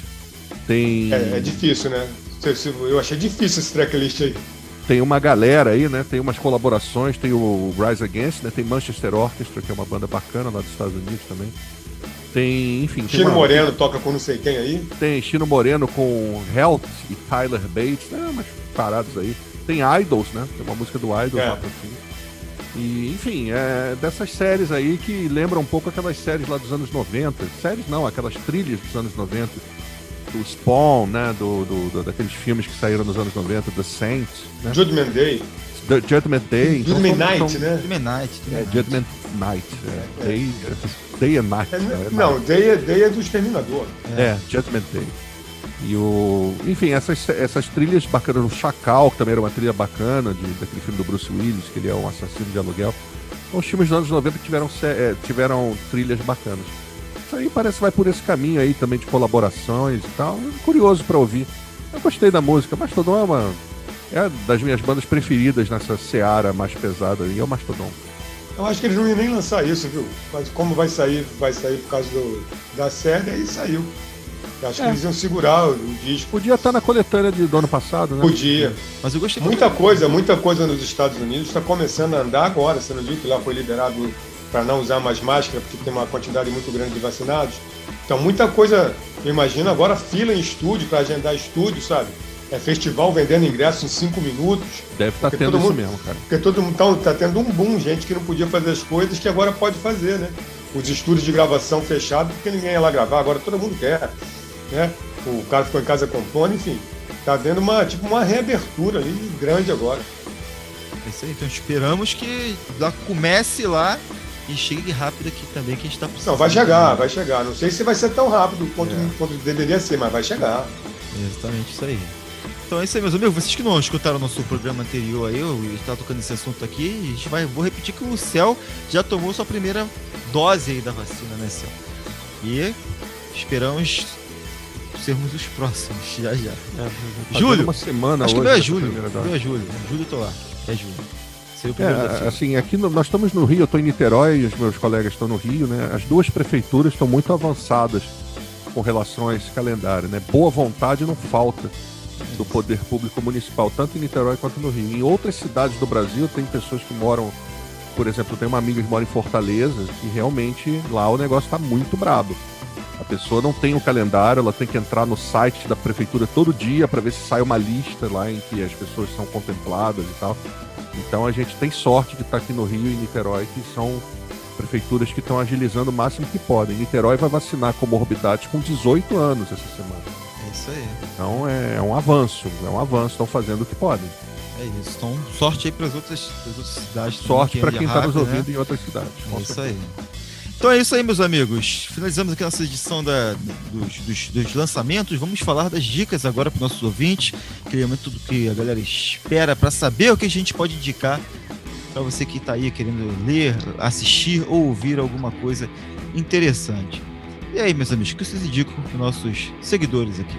tem. É, é difícil, né? Eu achei difícil esse tracklist aí. Tem uma galera aí, né? Tem umas colaborações, tem o Rise Against, né? Tem Manchester Orchestra, que é uma banda bacana lá dos Estados Unidos também. Tem, enfim. Chino uma... Moreno toca com não sei quem aí. Tem Chino Moreno com Health e Tyler Bates, né? Umas paradas aí. Tem Idols, né? Tem uma música do Idols é. lá pra cima. E, enfim, é dessas séries aí que lembram um pouco aquelas séries lá dos anos 90. Séries não, aquelas trilhas dos anos 90. Do Spawn, né? Do, do, do daqueles filmes que saíram nos anos 90, The Saints. Né? Judgment Day. The Judgment Day. Então, Judgment então, Night, são, né? Judgment Night. É, Judgment Night. É. Day, day and Night. É, né? não, Day, é, Day é do Exterminador. É, Judgment Day. E o. Enfim, essas, essas trilhas bacanas. O Chacal, que também era uma trilha bacana, de, daquele filme do Bruce Willis, que ele é um assassino de aluguel. Então, os filmes dos anos 90 tiveram, é, tiveram trilhas bacanas. Isso aí parece que vai por esse caminho aí também de colaborações e tal. Curioso para ouvir. Eu gostei da música. Mastodon é uma. É das minhas bandas preferidas nessa seara mais pesada aí, é o Mastodon. Eu acho que eles não iam nem lançar isso, viu? Mas como vai sair, vai sair por causa do, da série, aí saiu. Eu acho é. que eles iam segurar o, disco. Podia estar na coletânea de, do ano passado, né? Podia. Mas eu gostei Muita coisa, muita coisa nos Estados Unidos está começando a andar agora. Você não viu que lá foi liberado para não usar mais máscara, porque tem uma quantidade muito grande de vacinados. Então, muita coisa, eu imagino agora fila em estúdio, para agendar estúdio, sabe? É festival vendendo ingresso em cinco minutos. Deve estar tá tendo mundo, isso mesmo, cara. Porque todo mundo está tá tendo um boom, gente que não podia fazer as coisas que agora pode fazer, né? Os estúdios de gravação fechados, porque ninguém ia lá gravar, agora todo mundo quer né? O cara ficou em casa compondo, enfim. Tá dando uma, tipo, uma reabertura ali grande agora. É isso aí, então esperamos que lá comece lá e chegue rápido aqui também, que a gente tá precisando. Não, vai chegar, vai chegar. Não sei se vai ser tão rápido quanto, é. quanto deveria ser, mas vai chegar. Exatamente isso aí. Então é isso aí, meus amigos. Vocês que não escutaram o nosso programa anterior aí, eu estava tocando esse assunto aqui, a gente vai, vou repetir que o Céu já tomou sua primeira dose aí da vacina, né, Céu? E esperamos sermos os próximos, já já. É, Julho. Uma semana Acho que hoje meu é dose. Meu é julho. Julho eu tô lá. É julho. É, fila. assim, aqui no- nós estamos no Rio, eu estou em Niterói, os meus colegas estão no Rio, né? As duas prefeituras estão muito avançadas com relação a esse calendário, né? Boa vontade não falta do poder público municipal, tanto em Niterói quanto no Rio. Em outras cidades do Brasil, tem pessoas que moram, por exemplo, tem uma amiga que mora em Fortaleza e realmente lá o negócio está muito brabo. A pessoa não tem o calendário, ela tem que entrar no site da prefeitura todo dia para ver se sai uma lista lá em que as pessoas são contempladas e tal. Então a gente tem sorte de estar aqui no Rio e Niterói, que são prefeituras que estão agilizando o máximo que podem. Niterói vai vacinar comorbidades com 18 anos essa semana. É isso aí. Então é, é um avanço, é um avanço, estão fazendo o que podem. É isso. Então, sorte aí para as outras, outras cidades. Sorte para anda quem está nos rápido, né? ouvindo em outras cidades. É isso certeza. aí. Então é isso aí, meus amigos. Finalizamos aqui nossa edição da, dos, dos- dos lançamentos. Vamos falar das dicas agora para os nossos ouvintes. Aquele tudo que a galera espera para saber o que a gente pode indicar para você que está aí querendo ler, assistir ou ouvir alguma coisa interessante. E aí, meus amigos, o que vocês indicam para os nossos seguidores aqui?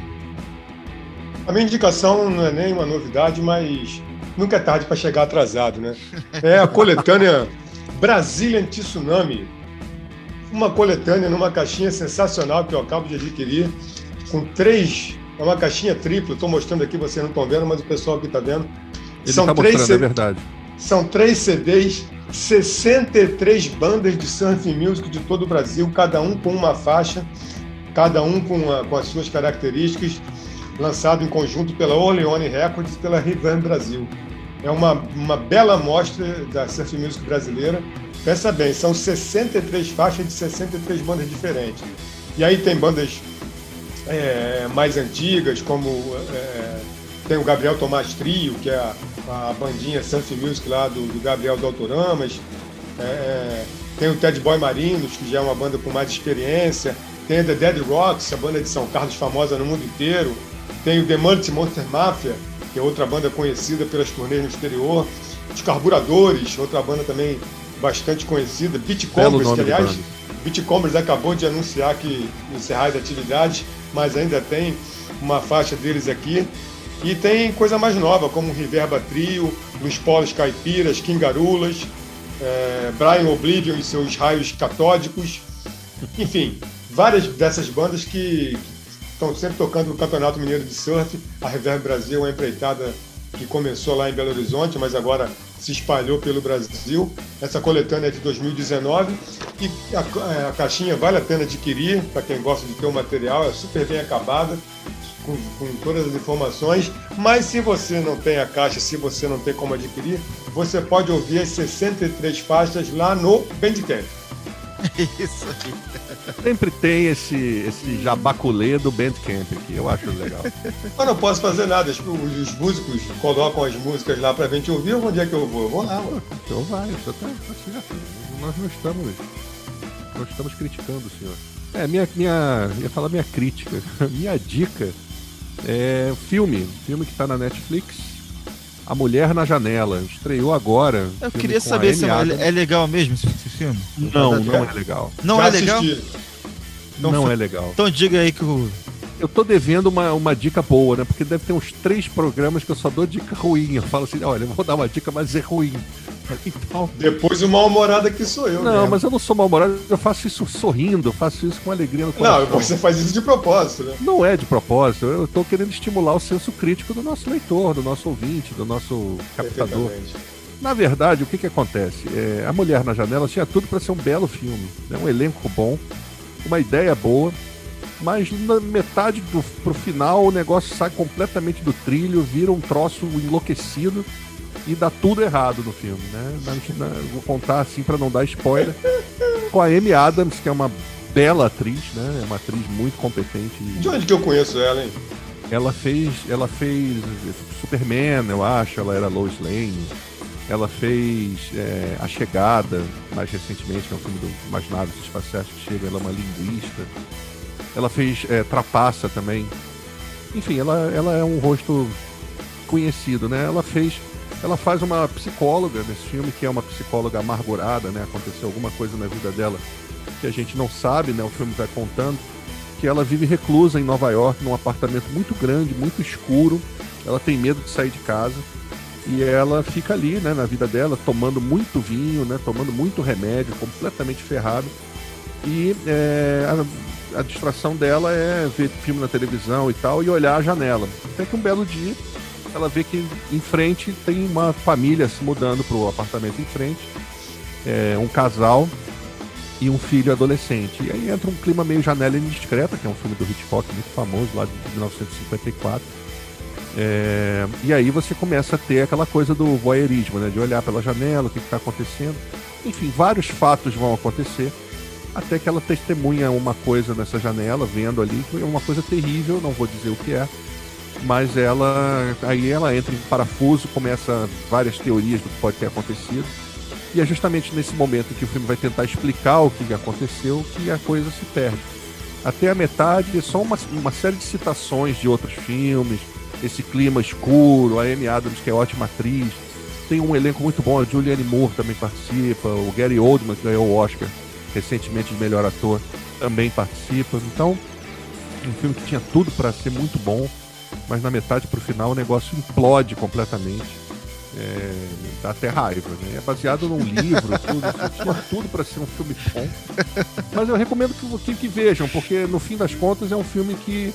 A minha indicação não é nem uma novidade, mas nunca é tarde para chegar atrasado, né? É a coletânea Brazilian Tsunami. Uma coletânea numa caixinha sensacional que eu acabo de adquirir, com três. É uma caixinha tripla, estou mostrando aqui, vocês não estão vendo, mas o pessoal aqui está vendo. Ele São está três, é verdade. são três CDs, 63 bandas de surf music de todo o Brasil, cada um com uma faixa, cada um com, a- com as suas características, lançado em conjunto pela Orleone Records e pela Rivan Brasil. É uma, uma bela amostra da surf music brasileira. Pensa bem, são 63 faixas de 63 bandas diferentes. E aí tem bandas é, mais antigas, como é, tem o Gabriel Tomás Trio, que é a, a bandinha Surf Music lá do, do Gabriel do Autoramas. É, é, tem o Ted Boy Marinos, que já é uma banda com mais experiência. Tem The Dead Rocks, a banda de São Carlos famosa no mundo inteiro. Tem o The Multi Monster Mafia, que é outra banda conhecida pelas turnês no exterior. Os Carburadores, outra banda também bastante conhecida. Beat Belo Combers, nome que aliás. Bitcombers acabou de anunciar que encerrar as atividades, mas ainda tem uma faixa deles aqui. E tem coisa mais nova, como Riverba Trio, Luiz Polos Caipiras, Kingarulas, eh, Brian Oblivion e seus raios catódicos. Enfim, várias dessas bandas que estão sempre tocando no Campeonato Mineiro de Surf. A Reverb Brasil é uma empreitada que começou lá em Belo Horizonte, mas agora se espalhou pelo Brasil. Essa coletânea é de 2019 e a, a caixinha vale a pena adquirir para quem gosta de ter o material, é super bem acabada, com, com todas as informações. Mas se você não tem a caixa, se você não tem como adquirir, você pode ouvir as 63 faixas lá no Bandcamp. Isso aí. Sempre tem esse, esse jabaculê do Bandcamp aqui, eu acho legal. Eu não posso fazer nada, os, os músicos colocam as músicas lá para a gente ouvir, onde é que eu vou? Eu vou lá. ué. Então vai, você tá, tá certo. Nós não estamos. Nós estamos criticando o senhor. É, minha, minha. Ia falar minha crítica. Minha dica é filme. Filme que tá na Netflix. A Mulher na Janela. Estreou agora. Eu queria saber se é, é legal mesmo esse, esse filme. Não, não é legal. Não Já é legal? assisti. Então não fa- é legal. Então diga aí que o. Eu tô devendo uma, uma dica boa, né? Porque deve ter uns três programas que eu só dou dica ruim. Eu falo assim, olha, eu vou dar uma dica, mas é ruim. Então, Depois o mal-humorado aqui sou eu. Não, mesmo. mas eu não sou mal-humorado, eu faço isso sorrindo, eu faço isso com alegria no coração. Não, você faz isso de propósito, né? Não é de propósito, eu tô querendo estimular o senso crítico do nosso leitor, do nosso ouvinte, do nosso captador. Na verdade, o que que acontece? É, a Mulher na Janela tinha tudo para ser um belo filme, né? um elenco bom, uma ideia boa, mas na metade do pro final o negócio sai completamente do trilho, vira um troço enlouquecido e dá tudo errado no filme, né? Na- na- vou contar assim para não dar spoiler. Com a Amy Adams, que é uma bela atriz, né? É uma atriz muito competente. De onde que eu conheço ela, hein? ela fez, ela fez Superman, eu acho, ela era Lois Lane. Ela fez é, A Chegada, mais recentemente, que é um filme do mais naves espaciais que chega, ela é uma linguista. Ela fez é, Trapaça também. Enfim, ela, ela é um rosto conhecido, né? Ela fez, ela faz uma psicóloga nesse filme que é uma psicóloga amargurada, né? Aconteceu alguma coisa na vida dela que a gente não sabe, né? O filme vai contando que ela vive reclusa em Nova York, num apartamento muito grande, muito escuro. Ela tem medo de sair de casa e ela fica ali, né, na vida dela, tomando muito vinho, né, tomando muito remédio, completamente ferrado. E é, a, a, distração dela é ver filme na televisão e tal e olhar a janela. Até que um belo dia ela vê que em frente tem uma família se mudando para o apartamento em frente, é, um casal e um filho adolescente. E aí entra um clima meio janela indiscreta, que é um filme do Hitchcock muito famoso, lá de 1954. É, e aí você começa a ter aquela coisa do voyeurismo, né? De olhar pela janela, o que está acontecendo. Enfim, vários fatos vão acontecer até que ela testemunha uma coisa nessa janela, vendo ali, que é uma coisa terrível, não vou dizer o que é, mas ela aí ela entra em parafuso, começa várias teorias do que pode ter acontecido. E é justamente nesse momento que o filme vai tentar explicar o que aconteceu que a coisa se perde. Até a metade só uma, uma série de citações de outros filmes, esse clima escuro, a Amy Adams, que é ótima atriz. Tem um elenco muito bom, a Julianne Moore também participa, o Gary Oldman, que ganhou o Oscar recentemente de melhor ator, também participa. Então, um filme que tinha tudo para ser muito bom, mas na metade para o final o negócio implode completamente. É, dá até raiva, né? É baseado num livro, tudo, tinha tudo para ser um filme bom. Mas eu recomendo que, que, que, vejam, porque no fim das contas é um filme que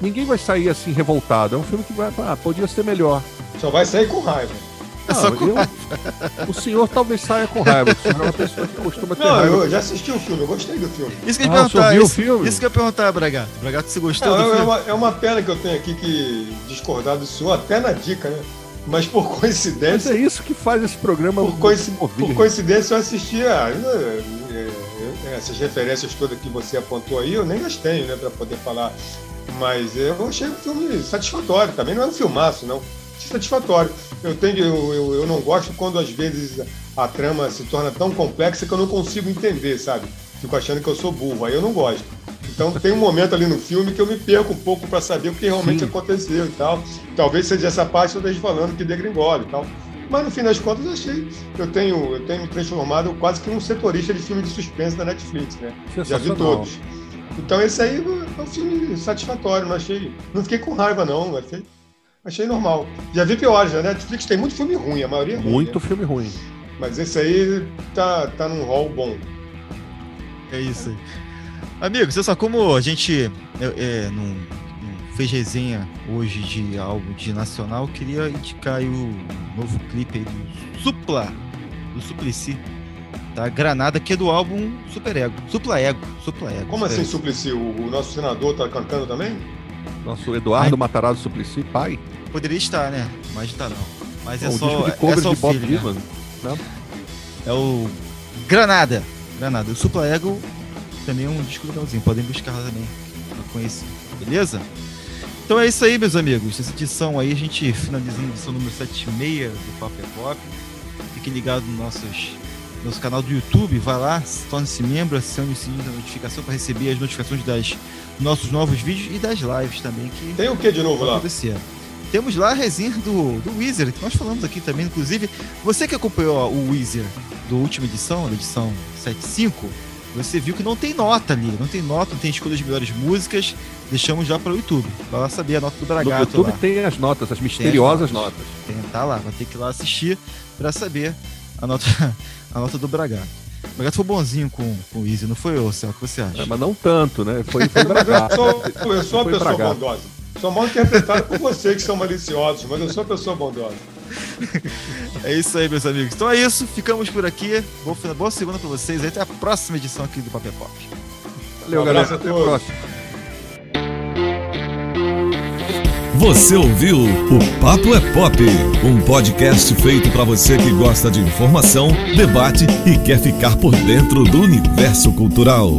ninguém vai sair assim revoltado. É um filme que vai, ah, podia ser melhor. Só vai sair com raiva. É só com eu, raiva. O senhor talvez saia com raiva. O senhor é uma pessoa que costuma ter Não, raiva. eu já assisti o filme, eu gostei do filme. Isso que eu ia Ah, o senhor perguntar. viu o Isso, filme? isso que eu ia perguntar, Bragato. Bragato, você gostou Não, do é, filme? uma, é uma pena que eu tenho aqui que discordar do senhor, até na dica, né? Mas por Mas coincidência, é isso que faz esse programa por, coinci- mover. por coincidência eu assistia é, é, essas referências todas que você apontou aí, eu nem as tenho, né, para poder falar. Mas eu achei um filme satisfatório, também não é um filmaço, não. Satisfatório. Eu, tenho, eu, eu, eu não gosto quando às vezes a trama se torna tão complexa que eu não consigo entender, sabe? Fico achando que eu sou burro, aí eu não gosto. Então tem um momento ali no filme que eu me perco um pouco para saber o que realmente Sim. aconteceu e tal. Talvez seja essa parte que eu esteja falando que degringola e tal. Mas no fim das contas achei. Eu tenho, eu tenho me transformado quase que num setorista de filme de suspense da Netflix, né? Já vi todos. Então esse aí é um filme satisfatório, não achei. Não fiquei com raiva, não. Achei, achei normal. Já vi piores, a Netflix tem muito filme ruim, a maioria é ruim. Muito né? filme ruim. Mas esse aí tá, tá num rol bom. É isso aí. Amigo, você sabe como a gente é, é, não, não fez resenha hoje de algo de nacional, eu queria indicar aí o novo clipe aí do Supla, do Suplicy, tá? Granada, que é do álbum Super Ego. Supla Ego. Supla Ego. Como assim, Suplicy? O, o nosso senador tá cantando também? Nosso Eduardo Matarazzo Suplicy, pai. Poderia estar, né? Mas tá não. Mas é só, disco de é só de o Bob filho, né? Dylan. É o Granada. Granada. O Supla Ego também é um disco legalzinho. Podem buscar lá também pra conhecer. Beleza? Então é isso aí, meus amigos. Essa edição aí, a gente finalizando a edição número 76 do Papo é Pop. Fique ligado no nossos, nosso canal do YouTube. Vai lá, torne-se membro, acione o sininho da notificação para receber as notificações das nossos novos vídeos e das lives também que Tem o que de novo lá? Temos lá a resenha do, do Weezer, que nós falamos aqui também, inclusive. Você que acompanhou ó, o Weezer do última edição, da edição 75, você viu que não tem nota ali, não tem nota, não tem escolha de melhores músicas. Deixamos já para o YouTube. Vai lá saber a nota do No Bragato YouTube lá. tem as notas, as misteriosas notas. notas. Tem, tá lá, vai ter que ir lá assistir para saber a nota, a nota do Bragato. O Bragato foi bonzinho com, com o Weezer, não foi, ô Céu? O que você acha? É, mas não tanto, né? Foi, foi Mas eu sou, eu sou uma Foi pessoa bragato. bondosa. Sou mal interpretado por vocês que são maliciosos, mas eu sou uma pessoa bondosa. É isso aí, meus amigos. Então é isso, ficamos por aqui. Boa, boa segunda pra vocês. Até a próxima edição aqui do Papel Pop. Valeu, Um galera. Até a próxima. Você ouviu o Papo é Pop, um podcast feito para você que gosta de informação, debate e quer ficar por dentro do universo cultural.